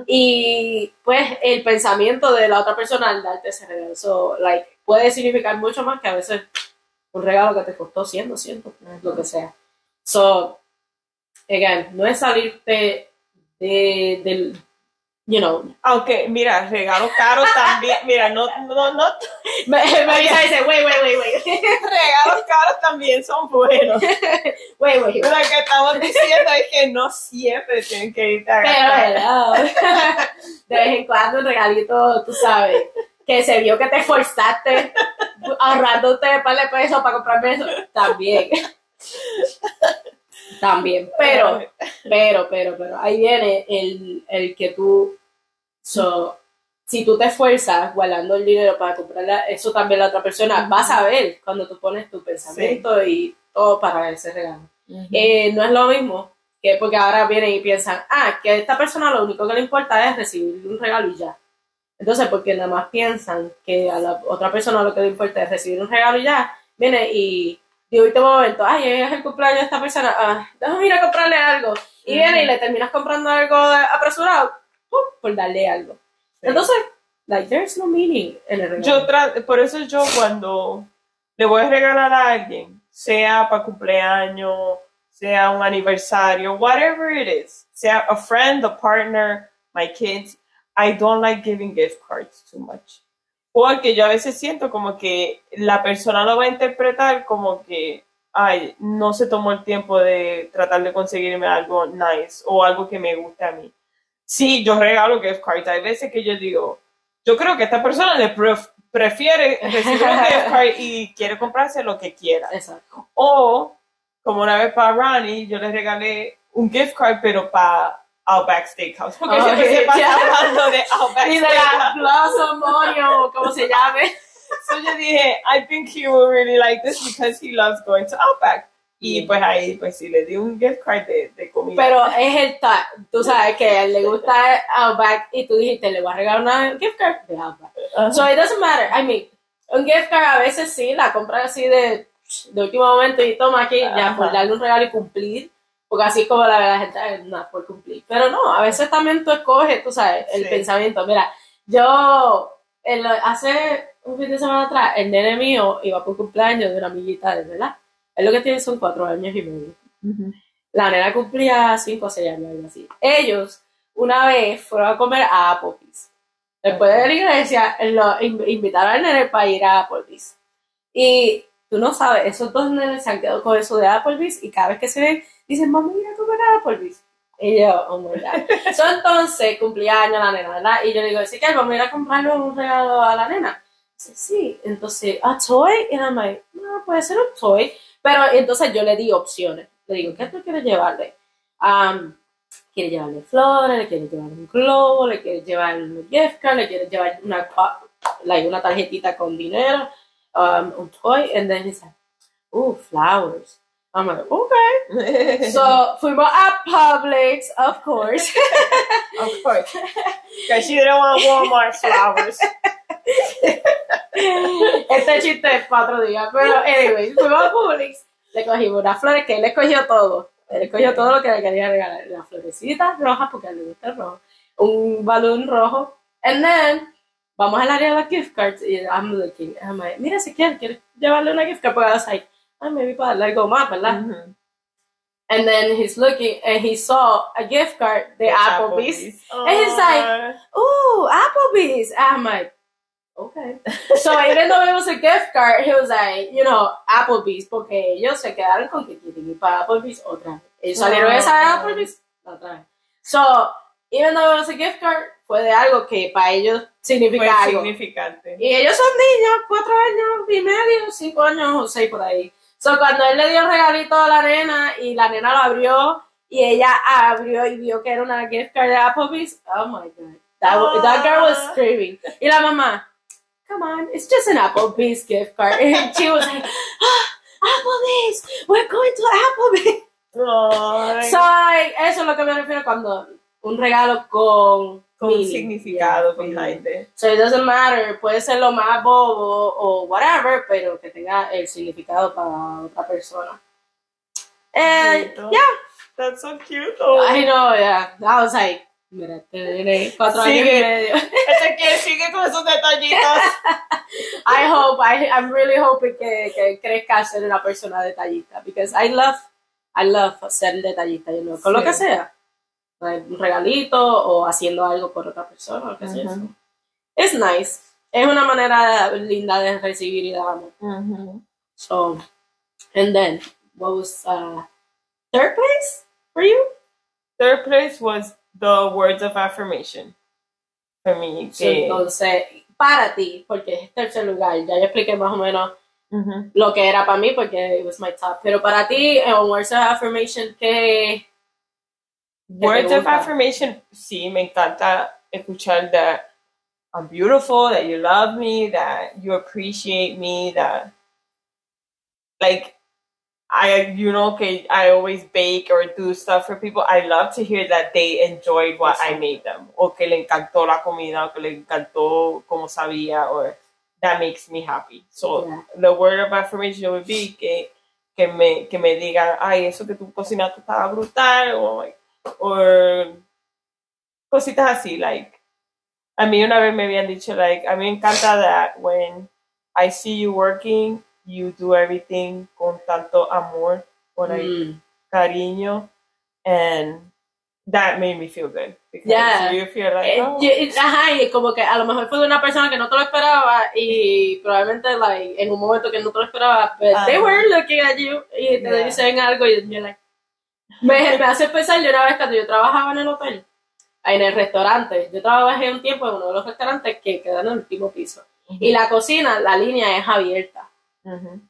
Y pues el pensamiento de la otra persona al darte ese regalo. So, like, puede significar mucho más que a veces un regalo que te costó 100, 200, lo que sea. So, again, no es salirte de, del, you know, Aunque, mira, regalo caro también. Mira, no, no, no. me, me dice, wait, wait, wait, wait, Regalos caros también son buenos. wait, wait. Lo que estamos diciendo es que no siempre tienen que irte a Pero, gastar. hello. De vez en cuando un regalito, tú sabes, que se vio que te esforzaste ahorrándote un par de pesos para comprarme eso, también. También, pero, pero, pero, pero, ahí viene el, el que tú, so, si tú te esfuerzas guardando el dinero para comprarla, eso también la otra persona va a saber cuando tú pones tu pensamiento y todo para ese regalo. Eh, no es lo mismo que porque ahora vienen y piensan, ah, que a esta persona lo único que le importa es recibir un regalo y ya. Entonces, porque nada más piensan que a la otra persona lo que le importa es recibir un regalo y ya, viene y de último momento, ay, es el cumpleaños de esta persona, ah, déjame ir a comprarle algo. Y Ujú. viene y le terminas comprando algo apresurado, ¡pum! por darle algo. Sí. Entonces, like, there's no meaning en el regalo. Yo por eso yo cuando le voy a regalar a alguien, sea para cumpleaños, sea un aniversario, whatever it is, sea a friend, a partner, my kids, I don't like giving gift cards too much. Porque yo a veces siento como que la persona lo va a interpretar como que, ay, no se tomó el tiempo de tratar de conseguirme algo nice o algo que me guste a mí. Sí, yo regalo gift cards. Hay veces que yo digo, yo creo que esta persona le pref- prefiere recibir un gift card y quiere comprarse lo que quiera. Exacto. O, como una vez para Ronnie, yo le regalé un gift card, pero para Outback Steakhouse. Porque Oh, siempre se pasa ya. hablando de Outback Y de la. Blossom como se llame. So yo dije, I think he will really like this because he loves going to Outback. Y Yeah. pues ahí, pues sí, le di un gift card de, de comida. Pero es el ta- tú sabes que a él le gusta Outback y tú dijiste, le voy a regalar una gift card de Outback. Ajá. So it doesn't matter. I mean, un gift card a veces sí, la compras así de, de último momento y toma aquí, ya Ajá. por darle un regalo y cumplir. Porque así es como la, la gente, "Ay, no, por cumplir. Pero no, a veces también tú escoges, tú sabes, el Sí. pensamiento. Mira, yo hace un fin de semana atrás, el nene mío iba por cumpleaños de una amiguita de ¿verdad? Él lo que tiene son cuatro años y medio. La nena cumplía 5 o 6 años, algo así. Ellos, una vez, fueron a comer a Applebee's. Después de la iglesia, lo inv- invitaron al nene para ir a Applebee's. Y tú no sabes, esos dos nenes se han quedado con eso de Applebee's y cada vez que se ven, dicen, vamos a ir a comer a Applebee's. Y yo, oh my God. so, entonces, cumplía años la nena, ¿verdad? Y yo le digo, sí, que vamos a ir a comprarle un regalo a la nena. Dice, sí. Entonces, ¿a toy? Y I'm like, no, puede ser un toy. Pero entonces yo le di opciones. Le digo, ¿qué tú quieres llevarle? Um, ¿Quieres llevarle flores? ¿Le quieres llevar un globo? ¿Le quieres llevar un gift card? ¿Le quieres llevar una, like, una tarjetita con dinero? Um, un toy? And then he said, ooh, flowers. I'm like, okay. So, fuimos a Publix, of course. of course. Because she didn't want Walmart flowers. este chiste es para otro día. Pero, anyway, fuimos a Publix, le cogimos unas flores que él escogió todo. Él escogió todo lo que le quería regalar. Las florecitas rojas, porque a él le gusta el rojo. Un balón rojo. And then, vamos al área de las gift cards y I'm looking. I'm like, mira, si quieres, ¿quieres llevarle una gift card? Porque I was like, ah, maybe para darle algo más, ¿verdad? Ujú. And then he's looking and he saw a gift card de Applebee's. And he's like, ooh, Applebee's. And I'm like, okay. so even though it was a gift card, he was like, you know, Applebee's, porque ellos se quedaron con que quieren ir para Applebee's otra vez. Ellos salieron Oh. esa de Applebee's otra vez. So, even though it was a gift card, fue de algo que para ellos significa Fue algo. significante. Y ellos son niños, cuatro años y medio, cinco años o seis por ahí. So, cuando él le dio el regalito a la nena y la nena lo abrió y ella abrió y vio que era una gift card de Applebee's, oh my god. That, girl was Ah. screaming. Y la mamá, come on, it's just an Applebee's gift card. And she was like, ah, Applebee's, we're going to Applebee's. Ay, So, eso es lo que me refiero cuando un regalo con, con meaning. significado Yeah, con it. So it doesn't matter, puede ser lo más bobo o whatever, pero que tenga el significado para otra persona. And Bonito. yeah, That's so cute. though. I know, yeah. I was like, mira, nene, cuatro años y Sigue. medio. Este que sigue con esos detallitos. I hope, I, I'm really hoping que, que crezca ser una persona detallista, because I love, I love ser detallista, you know, con lo Sí. que sea. Un regalito o haciendo algo por otra persona. Es nice. Es una manera linda de recibir y dar amor. Mhm. So, and then, what was uh, third place for you? Third place was the words of affirmation. For me. So, que- entonces, para ti, porque es tercer lugar, ya yo expliqué más o menos Ujú. lo que era para mí, porque it was my top. Pero para ti, en Words of Affirmation, ¿qué? Words of affirmation, sí, me encanta escuchar that I'm beautiful, that you love me, that you appreciate me, that like I you know okay I always bake or do stuff for people. I love to hear that they enjoyed what I made them. O que le encantó la comida, o que le encantó como sabía, or that makes me happy. So Yeah. the word of affirmation would be que, que me que me digan, ay, eso que tú cocinaste estaba brutal, o like, or cositas así, like a mí una vez me habían dicho, like, a mí me encanta that when I see you working, you do everything con tanto amor, con like, Mm. cariño, and that made me feel good. Because Yeah. you feel like, Eh, oh, Ajá, y como que a lo mejor fue de una persona que no te lo esperaba y probablemente like, en un momento que no te lo esperaba, but they Ajá. were looking at you y te Yeah. dicen algo y you're like... Me, me hace pensar yo una vez cuando yo trabajaba en el hotel, en el restaurante, yo trabajé un tiempo en uno de los restaurantes que quedan en el último piso y la cocina, la línea es abierta, Ujú.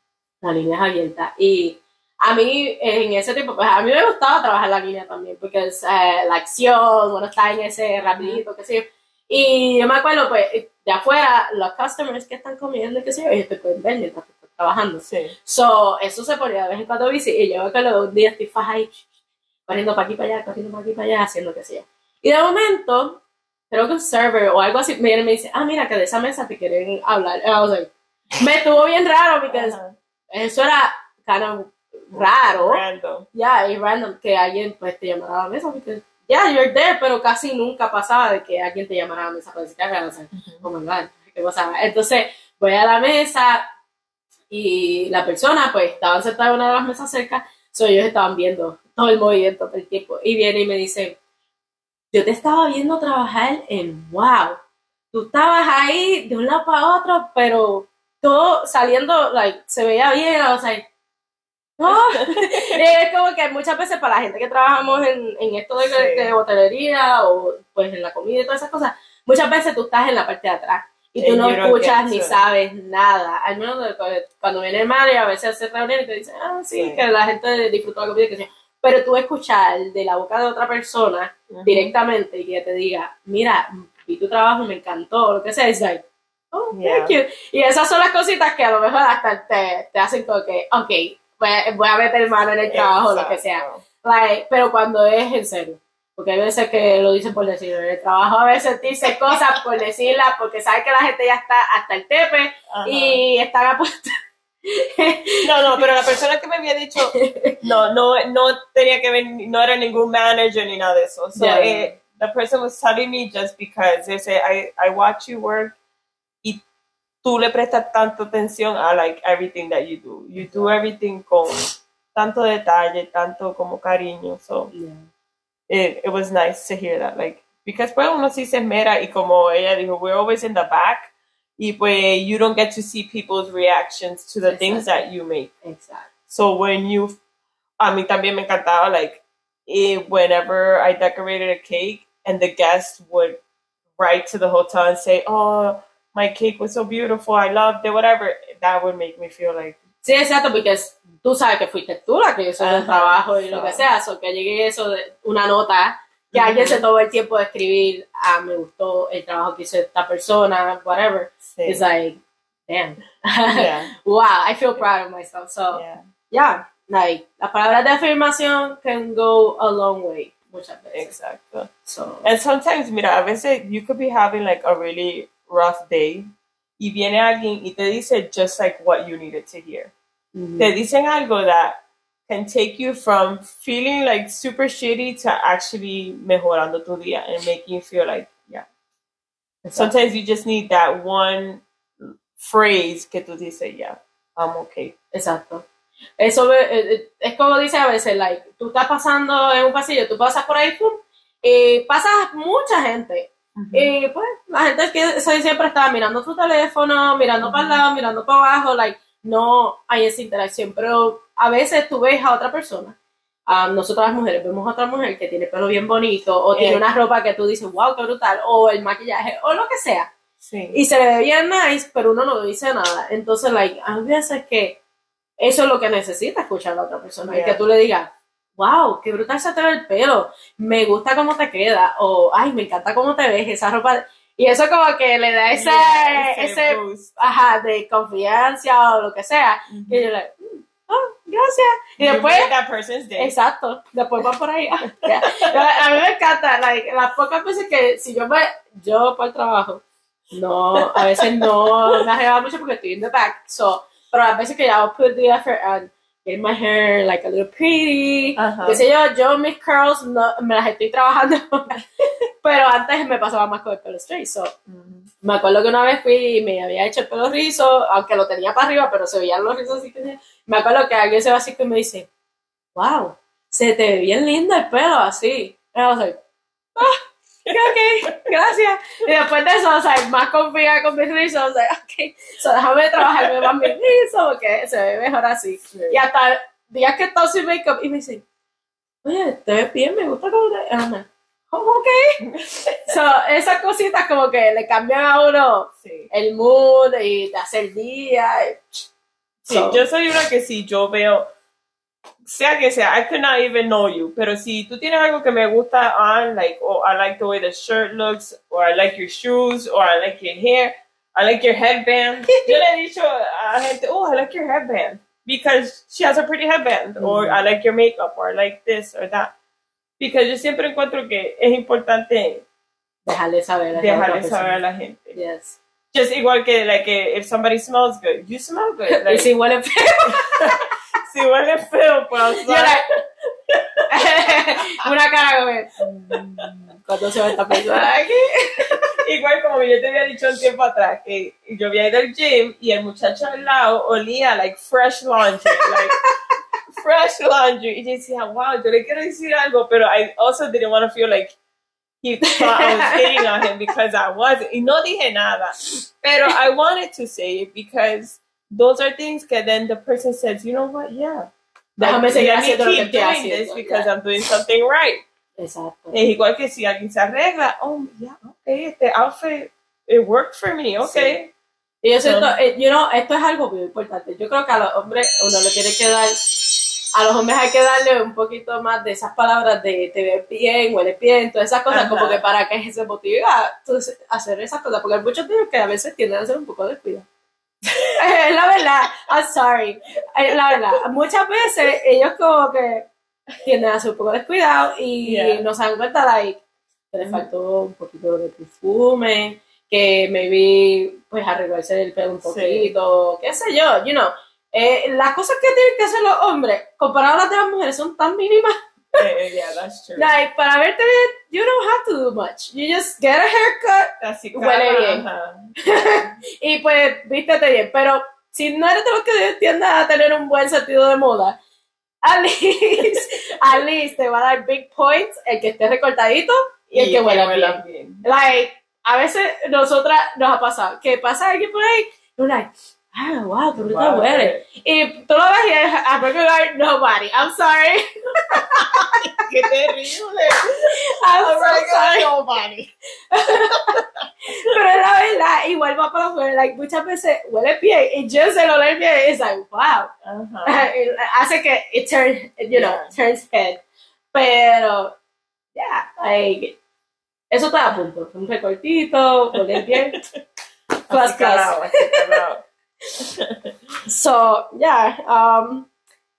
la línea es abierta y a mí en ese tiempo, pues a mí me gustaba trabajar la línea también, porque es eh, la acción, uno está en ese rapidito, qué sé yo. Y yo me acuerdo, pues, de afuera, los customers que están comiendo, qué sé yo, ellos te pueden ver mientras tú estás trabajando. Sí. So, eso se ponía de vez en cuando bici, y yo me acuerdo un día estoy faja ahí, corriendo para aquí para allá, corriendo para aquí para allá, haciendo sé yo. Y de momento, creo que un server o algo así, me viene y me dice, ah, mira, que de esa mesa te quieren hablar. Like, me estuvo bien raro, porque eso era kind of raro, Random. ya, y random que alguien pues te llamara a la mesa, porque ya, you're there, pero casi nunca pasaba de que alguien te llamara a la mesa para decir, "Ah, o sea, oh my God, qué pasaba. Entonces, voy a la mesa y la persona, pues, estaban sentadas en una de las mesas cerca, so ellos estaban viendo todo el movimiento del tiempo, y viene y me dice, yo te estaba viendo trabajar en wow, tú estabas ahí de un lado para otro, pero todo saliendo, like, se veía bien, o sea, no, es como que muchas veces para la gente que trabajamos en, en esto de, Sí. de hotelería o pues en la comida y todas esas cosas, muchas veces tú estás en la parte de atrás y tú no escuchas ni sabes nada. Al menos cuando viene el manager, a veces hace reuniones y te dice, ah, sí, Sí. que la gente disfrutó la comida, que. Pero tú escuchar de la boca de otra persona Ujú. directamente y que te diga, mira, vi tu trabajo, me encantó, lo que sea, es like, oh, thank you. Y esas son las cositas que a lo mejor hasta te, te hacen como que, ok, voy a, voy a meter mano en el trabajo, lo que sea. Exacto. Like, pero cuando es en serio. Porque hay veces que lo dicen por decir, en el trabajo a veces dice cosas por decirlas, porque sabes que la gente ya está hasta el tepe Ajá. y están a punto. No, no, pero la persona que me había dicho, no, no, no tenía que ver, no era ningún manager ni nada de eso. So, Yeah. eh, the person was telling me just because they say, I, I watch you work y tú le prestas tanto atención a like everything that you do. You do everything con tanto detalle, tanto como cariño. So, it, it was nice to hear that, like, because pues uno sí se esmera y como ella dijo, we're always in the back y pues you don't get to see people's reactions to the things that you make. Exacto. So when you, a mí también me encantaba, like, eh, whenever I decorated a cake and the guests would write to the hotel and say, "Oh, my cake was so beautiful. I loved it. Whatever." That would make me feel like Sí, exacto, porque es- tú sabes que fuiste tú la que hizo el trabajo y lo que sea, so que llegue eso de una nota, que alguien se tomó el tiempo de escribir, ah, me gustó el trabajo que hizo esta persona, whatever. sí. It's like, damn. yeah, wow, I feel proud of myself. So, yeah, yeah, like, las palabras de afirmación can go a long way, muchas veces. exactly. So, And sometimes, mira, a veces you could be having like a really rough day y viene alguien y te dice just like what you needed to hear. Te dicen algo that can take you from feeling like super shitty to actually mejorando tu día and making you feel like, yeah. Sometimes you just need that one phrase que tú dices, yeah, I'm okay. Exacto. Eso eh, eh, es como dice a veces, like, tú estás pasando en un pasillo, tú pasas por ahí, y pasas mucha gente. Y pues la gente que siempre está mirando tu teléfono, mirando para el lado, mirando para abajo, like, no hay esa interacción. Pero a veces tú ves a otra persona. ah, nosotras las mujeres vemos a otra mujer que tiene pelo bien bonito, o tiene Eh. una ropa que tú dices, wow, qué brutal, o el maquillaje, o lo que sea Sí. y se le ve bien nice, pero uno no dice nada. Entonces, like, hay veces que eso es lo que necesita escuchar la otra persona. Y que tú le digas, wow, qué brutal se te ve el pelo, me gusta cómo te queda, o ay, me encanta cómo te ves, esa ropa. Y eso como que le da ese, Yeah, ese, boost. ajá, de confianza o lo que sea. Y yo like, "Mm, oh, gracias. Y You después, that person's day. Exacto, después va por ahí. Ya. A mí me encanta, like, las pocas veces que si yo me, yo por el trabajo, no, a veces no me arreglaba mucho porque estoy in the back, so, pero a veces que ya I'll put the effort and get my hair like a little pretty, Ajá. qué sé yo, yo mis curls no, me las estoy trabajando, pero antes me pasaba más con el pelo straight, so, Mhm. me acuerdo que una vez fui y me había hecho el pelo rizo, aunque lo tenía para arriba, pero se veían los rizos así que. Me acuerdo que alguien se va así que me dice, wow, se te ve bien lindo el pelo así. Y was like, ah, ok, gracias. Y después de eso, o sea, más confiada con mis rizos, o sea, ok, so déjame trabajarme más mis rizos porque se ve mejor así. Sí. Y hasta días que estoy sin make-up y me dicen, oye, te ves bien, me gusta cómo te... Like, oh, ok. so, esas cositas como que le cambian a uno Sí. el mood y te hace el día. y- Sí, So, yo soy una que si yo veo, sea que sea, I could not even know you, pero si tú tienes algo que me gusta on, like, oh, I like the way the shirt looks, or I like your shoes, or I like your hair, I like your headband. yo le he dicho a gente, oh, I like your headband, because she has a pretty headband, or Mhm. I like your makeup, or I like this or that. Because yo siempre encuentro que es importante dejarle saber a dejarle saber a la gente. Yes. Just igual que, like, if somebody smells good, you smell good. Like, si huele feo, si huele feo, pues, yo like- una cara como mm, cuando se va esta persona aquí. igual como yo te había dicho un tiempo atrás, que yo había ido al gym y el muchacho al lado olía like fresh laundry, like fresh laundry. Y yo decía, wow, yo le quiero decir algo, pero I also didn't want to feel like he thought I was hitting on him because I wasn't. Y no dije nada. Pero I wanted to say it because those are things that then the person says, you know what, yeah. Déjame seguir haciendo lo que doing this because yeah. I'm doing something right. Exacto. Es igual que si alguien se arregla, oh, yeah, okay, este outfit, it worked for me, okay. Y yo siento, No. eh, you know, esto es algo muy importante. Yo creo que a los hombres uno le tiene que dar, a los hombres hay que darle un poquito más de esas palabras de te ves bien, hueles bien, todas esas cosas, Ajá. como que para que se motive a hacer esas cosas, porque hay muchos tíos que a veces tienden a ser un poco descuidados. Es la verdad, I'm sorry. Es la verdad, muchas veces ellos como que tienden a ser un poco descuidados y Yeah. no se dan cuenta, like, que les faltó un poquito de perfume, que maybe, pues, arreglarse el pelo un Sí. poquito, qué sé yo, you know. Eh, las cosas que tienen que hacer los hombres, comparadas a las de las mujeres, son tan mínimas. Yeah, that's true. Like, para verte bien, you don't have to do much. You just get a haircut Así que, huele bien. ajá. y pues vístete bien. Pero si no eres de los que tiendes a tener un buen sentido de moda, at least, at least te va a dar big points el que esté recortadito y, el que huela bien. bien. Like, a veces nosotras nos ha pasado que pasa alguien por ahí, y uno like, ah, wow, qué bruto Wow, huele. Y tú lo ves y es, I'm not gonna nobody, I'm sorry. ¡Qué terrible! I'm Oh so sorry. nobody. Pero es la verdad, igual va para afuera, like, muchas veces huele bien y yo se lo oler es like, wow. Ajá. Hace que it turns, you know, Yeah. turns head. Pero, yeah, like, eso está a punto. Un recortito, huele bien. Plus, plus. So, yeah, um,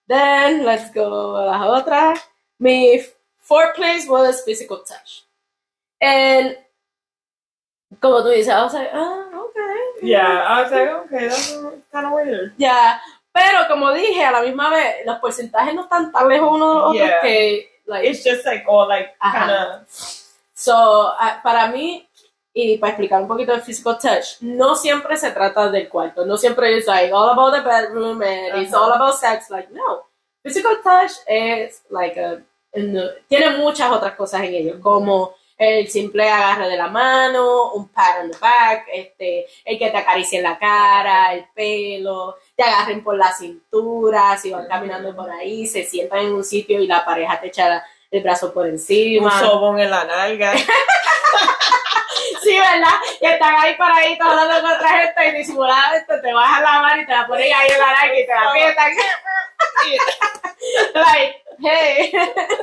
then let's go a las otras. Mi fourth place was physical touch. And, como tú dices, I was like, ah, okay. Yeah, I was like, okay, that's kind of weird. Ya, pero como dije, a la misma vez, los porcentajes no están tan lejos uno de los otros Yeah. que, like, It's just like all like kind of so, ah, para mí, y para explicar un poquito de physical touch, no siempre se trata del cuarto, no siempre es like all about the bedroom and it's all about sex, like, no. Physical touch es like a, no- tiene muchas otras cosas en ello, como el simple agarre de la mano, un pat on the back, este, el que te acaricie la cara, el pelo, te agarren por la cintura, si van caminando por ahí, se sientan en un sitio y la pareja te echa el brazo por un encima. sobón en la nalga. Sí, ¿verdad? Y están ahí paraditos hablando con otra gente y disimuladamente te bajan la mano y te la ponen ahí en la nalga y te la aprietan. like, hey.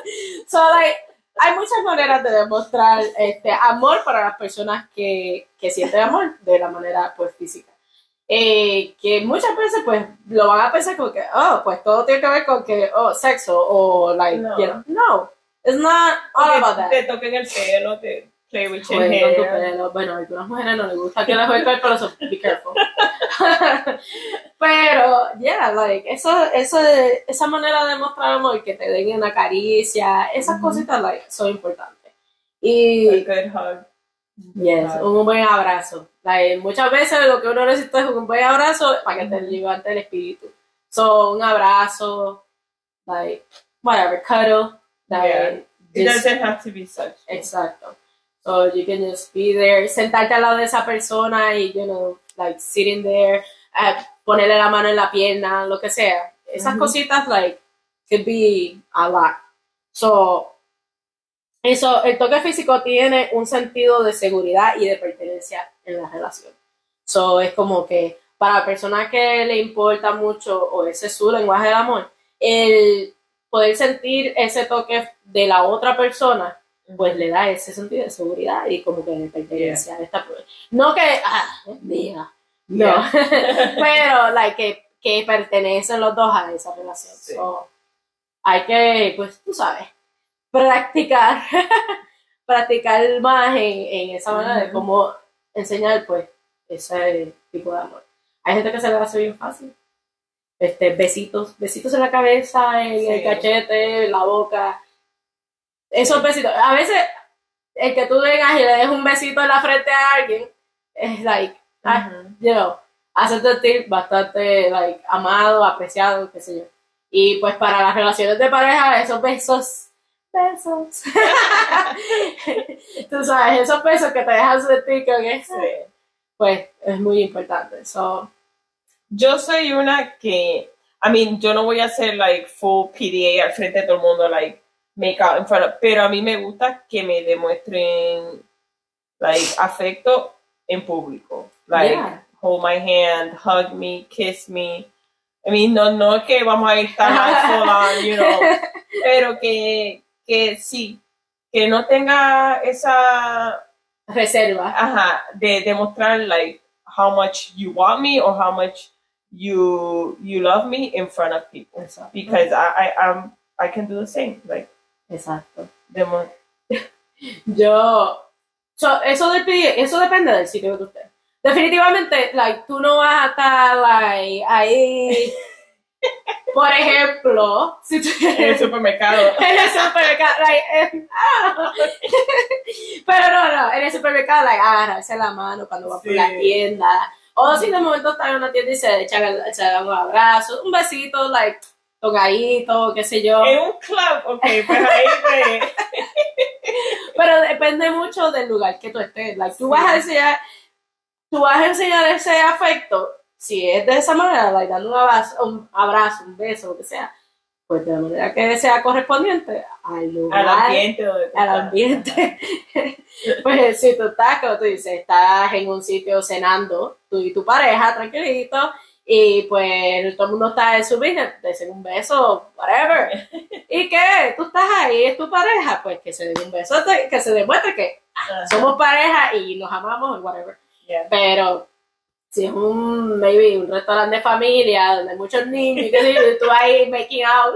so, like, hay muchas maneras de demostrar este amor para las personas que, que sienten amor de la manera pues física. Eh, que muchas veces pues lo van a pensar como que, oh, pues todo tiene que ver con que, oh, sexo o like, No. you know, no, it's not all about that. Te toquen el pelo, te play with your Jueguen con tu hair. pelo. Bueno, a algunas mujeres no les gusta que les jueguen con el pelo, so be careful. Pero, yeah, like, eso, eso, esa manera de mostrar amor, que te den una caricia, esas Ujú. cositas, like, son importantes. Y, A good hug. yes, Claro. un buen abrazo. Like, muchas veces lo que uno necesita es un buen abrazo para que te levante el espíritu. So, un abrazo, like, whatever, cuddle, like, It doesn't have to be such. Exacto. So you can just be there, sentarte al lado de esa persona y, you know, like sitting there, eh, ponerle la mano en la pierna, lo que sea. Esas cositas, like, could be a lot. So, eso, el toque físico tiene un sentido de seguridad y de pertenencia en la relación. So, es como que para la persona que le importa mucho o ese es su lenguaje del amor, el poder sentir ese toque de la otra persona pues le da ese sentido de seguridad y como que de pertenencia de esta persona. No que, ah, es mía, no, Yeah. pero like, que, que pertenecen los dos a esa relación. Sí. So, hay que, pues tú sabes, practicar, practicar más en, en esa manera de Ujú. cómo enseñar pues ese tipo de amor. Hay gente que se le hace bien fácil. Este, besitos, besitos en la cabeza, en el Sí. cachete, en la boca. Esos besitos. A veces, el que tú vengas y le des un besito en la frente a alguien, es like, ah, Ujú. you know, hace sentir bastante, like, amado, apreciado, qué sé yo. Y pues para las relaciones de pareja, esos besos, besos. tú sabes, esos besos que te dejan sentir que es, Sí. pues, es muy importante. So, Yo soy una que, I mean, yo no voy a hacer like full PDA al frente de todo el mundo, like make out in front of, pero a mí me gusta que me demuestren like afecto en público, like Yeah. hold my hand, hug me, kiss me. I mean, no, no es que vamos a tan full on, you know, pero que, que sí, que no tenga esa reserva. ajá, de demostrar like how much you want me or how much you you love me in front of people Exacto. because I I um I can do the same like Exacto. Yo, so, eso, dep- eso depende del sitio que tú estés. Definitivamente, like, tú no vas a estar like, ahí, por ejemplo, si tú en el supermercado en el supermercado, like, ah. pero no, no, en el supermercado, like, agarrarse la mano cuando va por Sí. la tienda, o si de momento está en una tienda y se echan, se dan un abrazo, un besito, like, tocadito, qué sé yo. en un club okay pues ahí pues Pero depende mucho del lugar que tú estés. Like, tú Sí. vas a enseñar, tú vas a enseñar ese afecto si es de esa manera, like, dando un abrazo, un abrazo, un beso, lo que sea, pues de la manera que sea correspondiente al lugar, Al ambiente al ambiente. pues si tú estás, como tú dices, estás en un sitio cenando, tú y tu pareja, tranquilito, y pues todo el mundo está en su business, te dicen un beso, whatever. ¿Y qué? Tú estás ahí, es tu pareja, pues que se dé un beso, que se demuestre que Ajá. somos pareja y nos amamos, whatever. Yeah. Pero si es un, maybe, un restaurante de familia donde hay muchos niños y y tú ahí making out,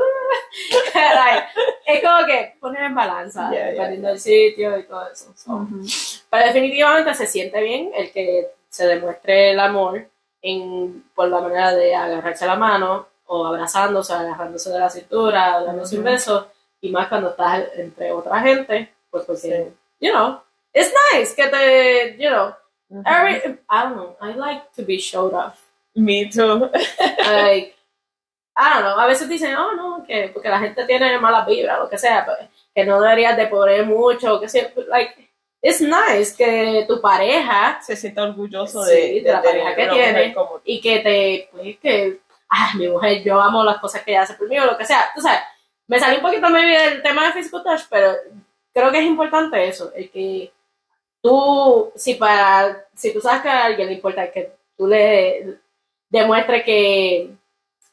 like, es como que poner en balanza, Yeah, yeah, dependiendo del sitio y todo eso. So, Ujú. Pero definitivamente se siente bien el que se demuestre el amor en, por la manera de agarrarse la mano o abrazándose, agarrándose de la cintura, dándose un Ujú. beso, y más cuando estás entre otra gente, pues porque, Sí. you know, it's nice que te, you know, Ujú. every, I don't know, I like to be showed off. Me too. Like, I don't know, a veces dicen, oh no, que porque la gente tiene malas vibras, lo que sea, pues, que no deberías de poner mucho, que sea, like, it's nice que tu pareja Se siente orgulloso Sí, de, de la pareja que tiene. como y que te, pues, que, ah, mi mujer, yo amo las cosas que ella hace por mí o lo que sea. Tú sabes, me salí un poquito maybe del tema de physical touch, pero creo que es importante eso, el que tú, si para, si tú sabes que a alguien le importa que tú le demuestres que,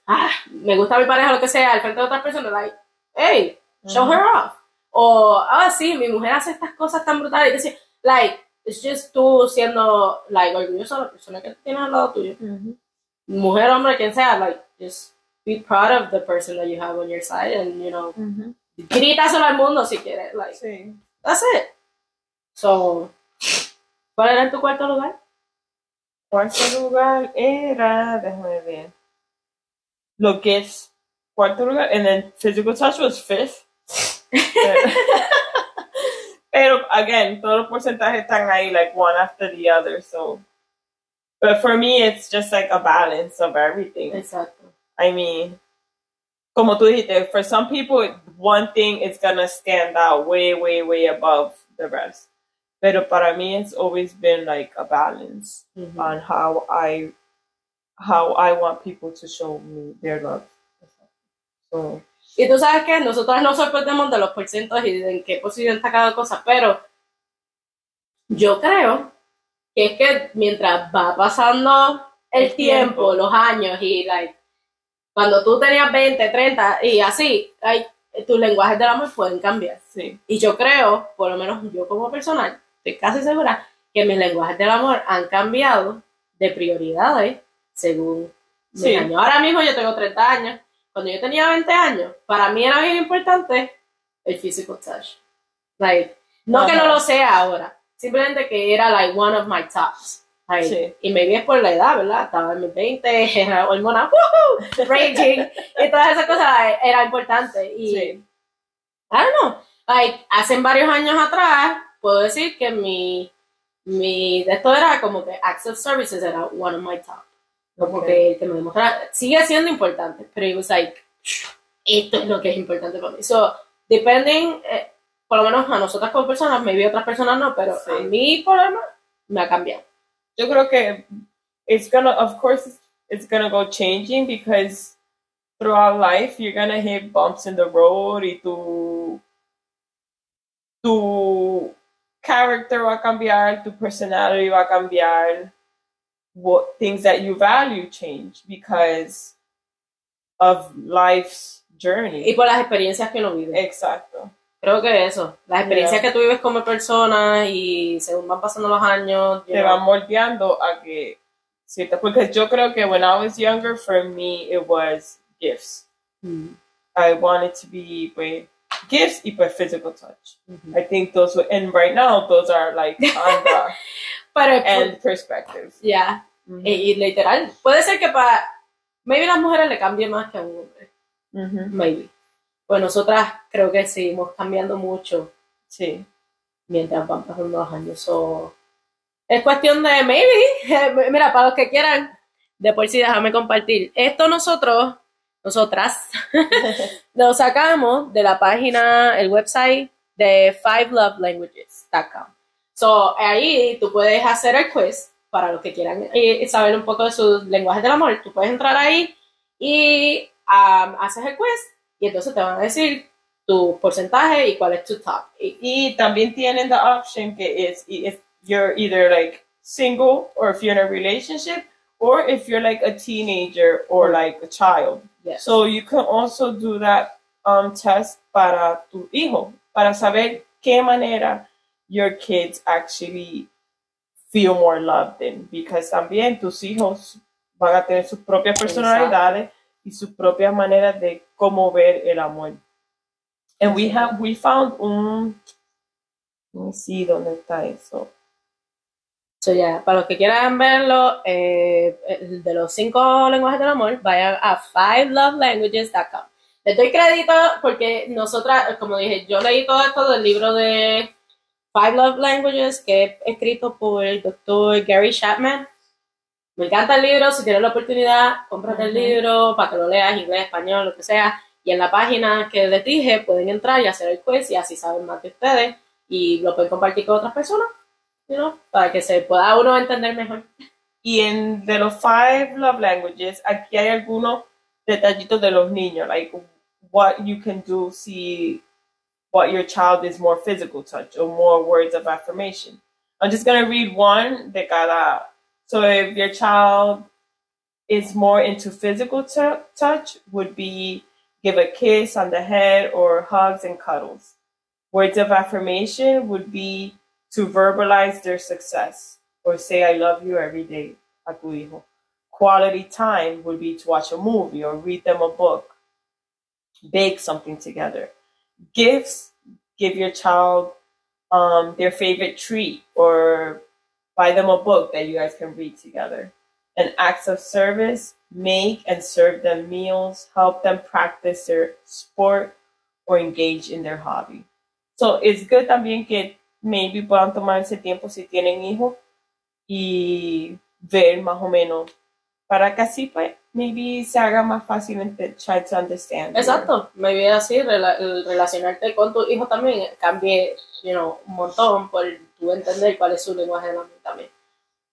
ah, me gusta mi pareja o lo que sea, al frente de otras personas, like, hey, show her off. O, ah, sí, mi mujer hace estas cosas tan brutales. Que sí, like, it's just tú siendo, like, orgulloso de la persona que tienes al lado tuyo. Mujer, hombre, quien sea, like, just be proud of the person that you have on your side and, you know, Ujú. grítaselo al mundo si quieres, like, Sí. that's it. So, ¿cuál era en tu cuarto lugar? Cuarto lugar era, déjame ver, lo que es cuarto lugar, and then physical touch was fifth. Pero, again, todos los porcentajes están ahí, like one after the other, so. But for me, it's just like a balance of everything. Exacto. I mean, como tú dijiste, for some people, one thing is gonna stand out way, way, way above the rest. Pero para mí, it's always been like a balance Ujú. on how I how I want people to show me their love. So Y tú sabes que nosotros nos sorprendemos de los porcentos y de en qué posición está cada cosa, pero yo creo que es que mientras va pasando el, El tiempo, tiempo. los años y like, cuando tú tenías 20, 30 y así, like, tus lenguajes del amor pueden cambiar. sí, Y yo creo, por lo menos yo como personal, estoy casi segura que mis lenguajes del amor han cambiado de prioridades según mis Sí. años. Ahora mismo yo tengo 30 años. Cuando yo tenía 20 años, para mí era bien importante el physical touch. Like, no que no lo sea ahora, simplemente que era like one of my tops. Like, Sí. Y maybe es por la edad, ¿verdad? Estaba en mis 20, era hormona, raging, y todas esas cosas era importante. Y sí, I don't know. Like, hace varios años atrás, puedo decir que mi, mi, esto era como que Access Services era one of my top. Como Ok. que, que me demostraba, sigue siendo importante, pero it was like, esto es lo que es importante para mí. So, depending, eh, por lo menos a nosotras como personas, maybe otras personas no, pero Sí. a mí, por lo menos, me ha cambiado. yo creo que it's gonna, of course, it's, it's gonna go changing because throughout life you're gonna hit bumps in the road y tu tu character va a cambiar, tu personality va a cambiar, what things that you value change because of life's journey. Y por las experiencias que uno vive. Exacto. Creo que eso, las experiencias Yeah. que tú vives como persona y según van pasando los años, te van moldeando a que cierta porque yo creo que when I was younger for me it was gifts mm, I wanted to be pues gifts y pues physical touch ujú. I think those were and right now those are like on the pero end perspective ya, Mhm. y, y literal, puede ser que para, maybe las mujeres le cambie más que a un hombre, Mhm. maybe. Pues nosotras creo que seguimos cambiando mucho sí mientras van pasando los años. So, es cuestión de maybe. Mira, para los que quieran, de por sí déjame compartir. Esto nosotros, nosotras, lo sacamos de la página, el website de fivelovelanguages.com. So, ahí tú puedes hacer el quiz para los que quieran eh, saber un poco de sus lenguajes del amor, tú puedes entrar ahí y um, haces el quiz y entonces te van a decir tu porcentaje y cuál es tu top. Y, y también tienen the option que es if you're either like single or if you're in a relationship or if you're like a teenager or like a child. Yes. So you can also do that um, test para tu hijo, para saber qué manera your kids actually feel more loved in. Because también tus hijos van a tener sus propias personalidades y sus propias maneras de cómo ver el amor. And we have, we found un, let me see dónde está eso. So, yeah, para los que quieran verlo, eh, de los cinco lenguajes del amor, vayan a fivelovelanguages.com. Les doy crédito porque nosotras, como dije, yo leí todo esto del libro de Five Love Languages que es escrito por el doctor Gary Chapman. Me encanta el libro, si tienes la oportunidad, cómprate el Ujú. libro para que lo leas, inglés, español, lo que sea. Y en la página que les dije, pueden entrar y hacer el quiz y así saben más de ustedes y lo pueden compartir con otras personas, you know, para que se pueda uno entender mejor. Y en de los five love languages, aquí hay algunos detallitos de los niños, like what you can do, see what your child is more physical touch or more words of affirmation. I'm just gonna read one de cada. So if your child is more into physical tou- touch, would be give a kiss on the head or hugs and cuddles. Words of affirmation would be to verbalize their success or say I love you every day a tu hijo. Quality time would be to watch a movie or read them a book, bake something together. Gifts, give your child um, their favorite treat or buy them a book that you guys can read together. And acts of service, make and serve them meals, help them practice their sport or engage in their hobby. So it's good también que maybe puedan tomarse tiempo si tienen hijos y ver más o menos para que así pues maybe se haga más fácil try to understand. Exacto, me viene así, rela- el relacionarte con tu hijo también cambie, you know, un montón por tú entender cuál es su lenguaje también.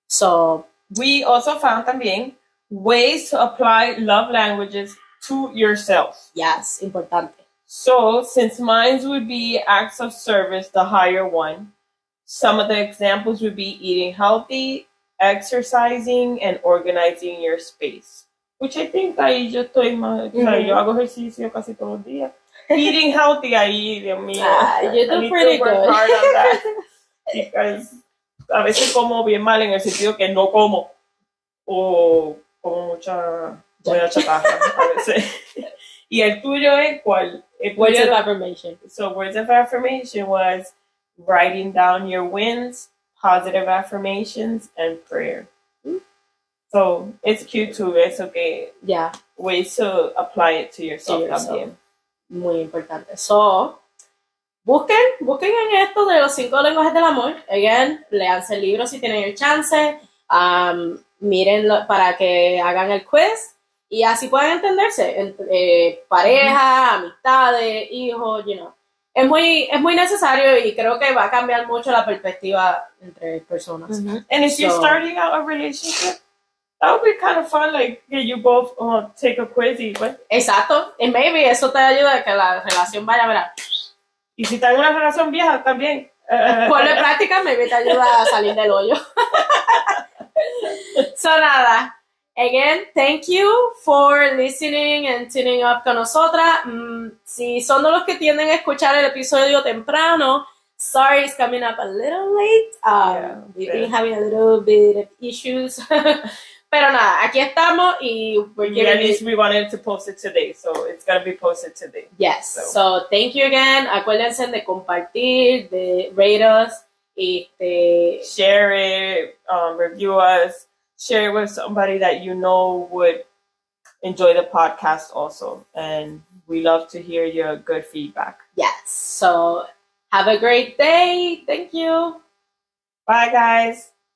So, We also found también ways to apply love languages to yourself. yes, importante. So, since mine would be acts of service, the higher one, some of the examples would be eating healthy, exercising, and organizing your space. Which I think ahí yo estoy más, o sea, yo hago ejercicio casi todos los días. Eating healthy ahí, Dios mío. Ah, you I do pretty good. hard on that. Because a veces como bien mal en el sentido que no como. O como mucha, mucha chatarra a veces. y el tuyo es cuál? Words of affirmation. so words of affirmation was writing down your wins, positive affirmations, and prayer. Mm. So it's cute too. It's okay. Ya, Ways to apply it to yourself, To yourself. también. muy importante. So, busquen, busquen en esto de los cinco lenguajes del amor. Again, leanse el libro si tienen el chance. Um, mírenlo para que hagan el quiz y así puedan entenderse. entre, eh, pareja, amistades, hijos, you know. Es muy, es muy necesario y creo que va a cambiar mucho la perspectiva entre personas. And if you're So- starting out a relationship, that would be kind of fun. Like yeah, you both uh, take a quiz y, pues, Exacto. Y maybe eso te ayuda a que la relación vaya, verá. y si están en una relación vieja también. eh, Ponle práctica, maybe te ayuda a salir del hoyo. so nada. Again, thank you for listening and tuning up con nosotras. Mm, si son de los que tienden a escuchar el episodio temprano, sorry it's coming up a little late. Um, Yeah, we've been having a little bit of issues. Pero nada, aquí estamos y we're yeah, at least we wanted to post it today, so it's gonna be posted today. Yes. So- So, thank you again. Acuérdense de compartir, de rate us, este, share it, um, review us, share it with somebody that you know would enjoy the podcast also. And we love to hear your good feedback. yes. So, have a great day. Thank you. Bye, guys.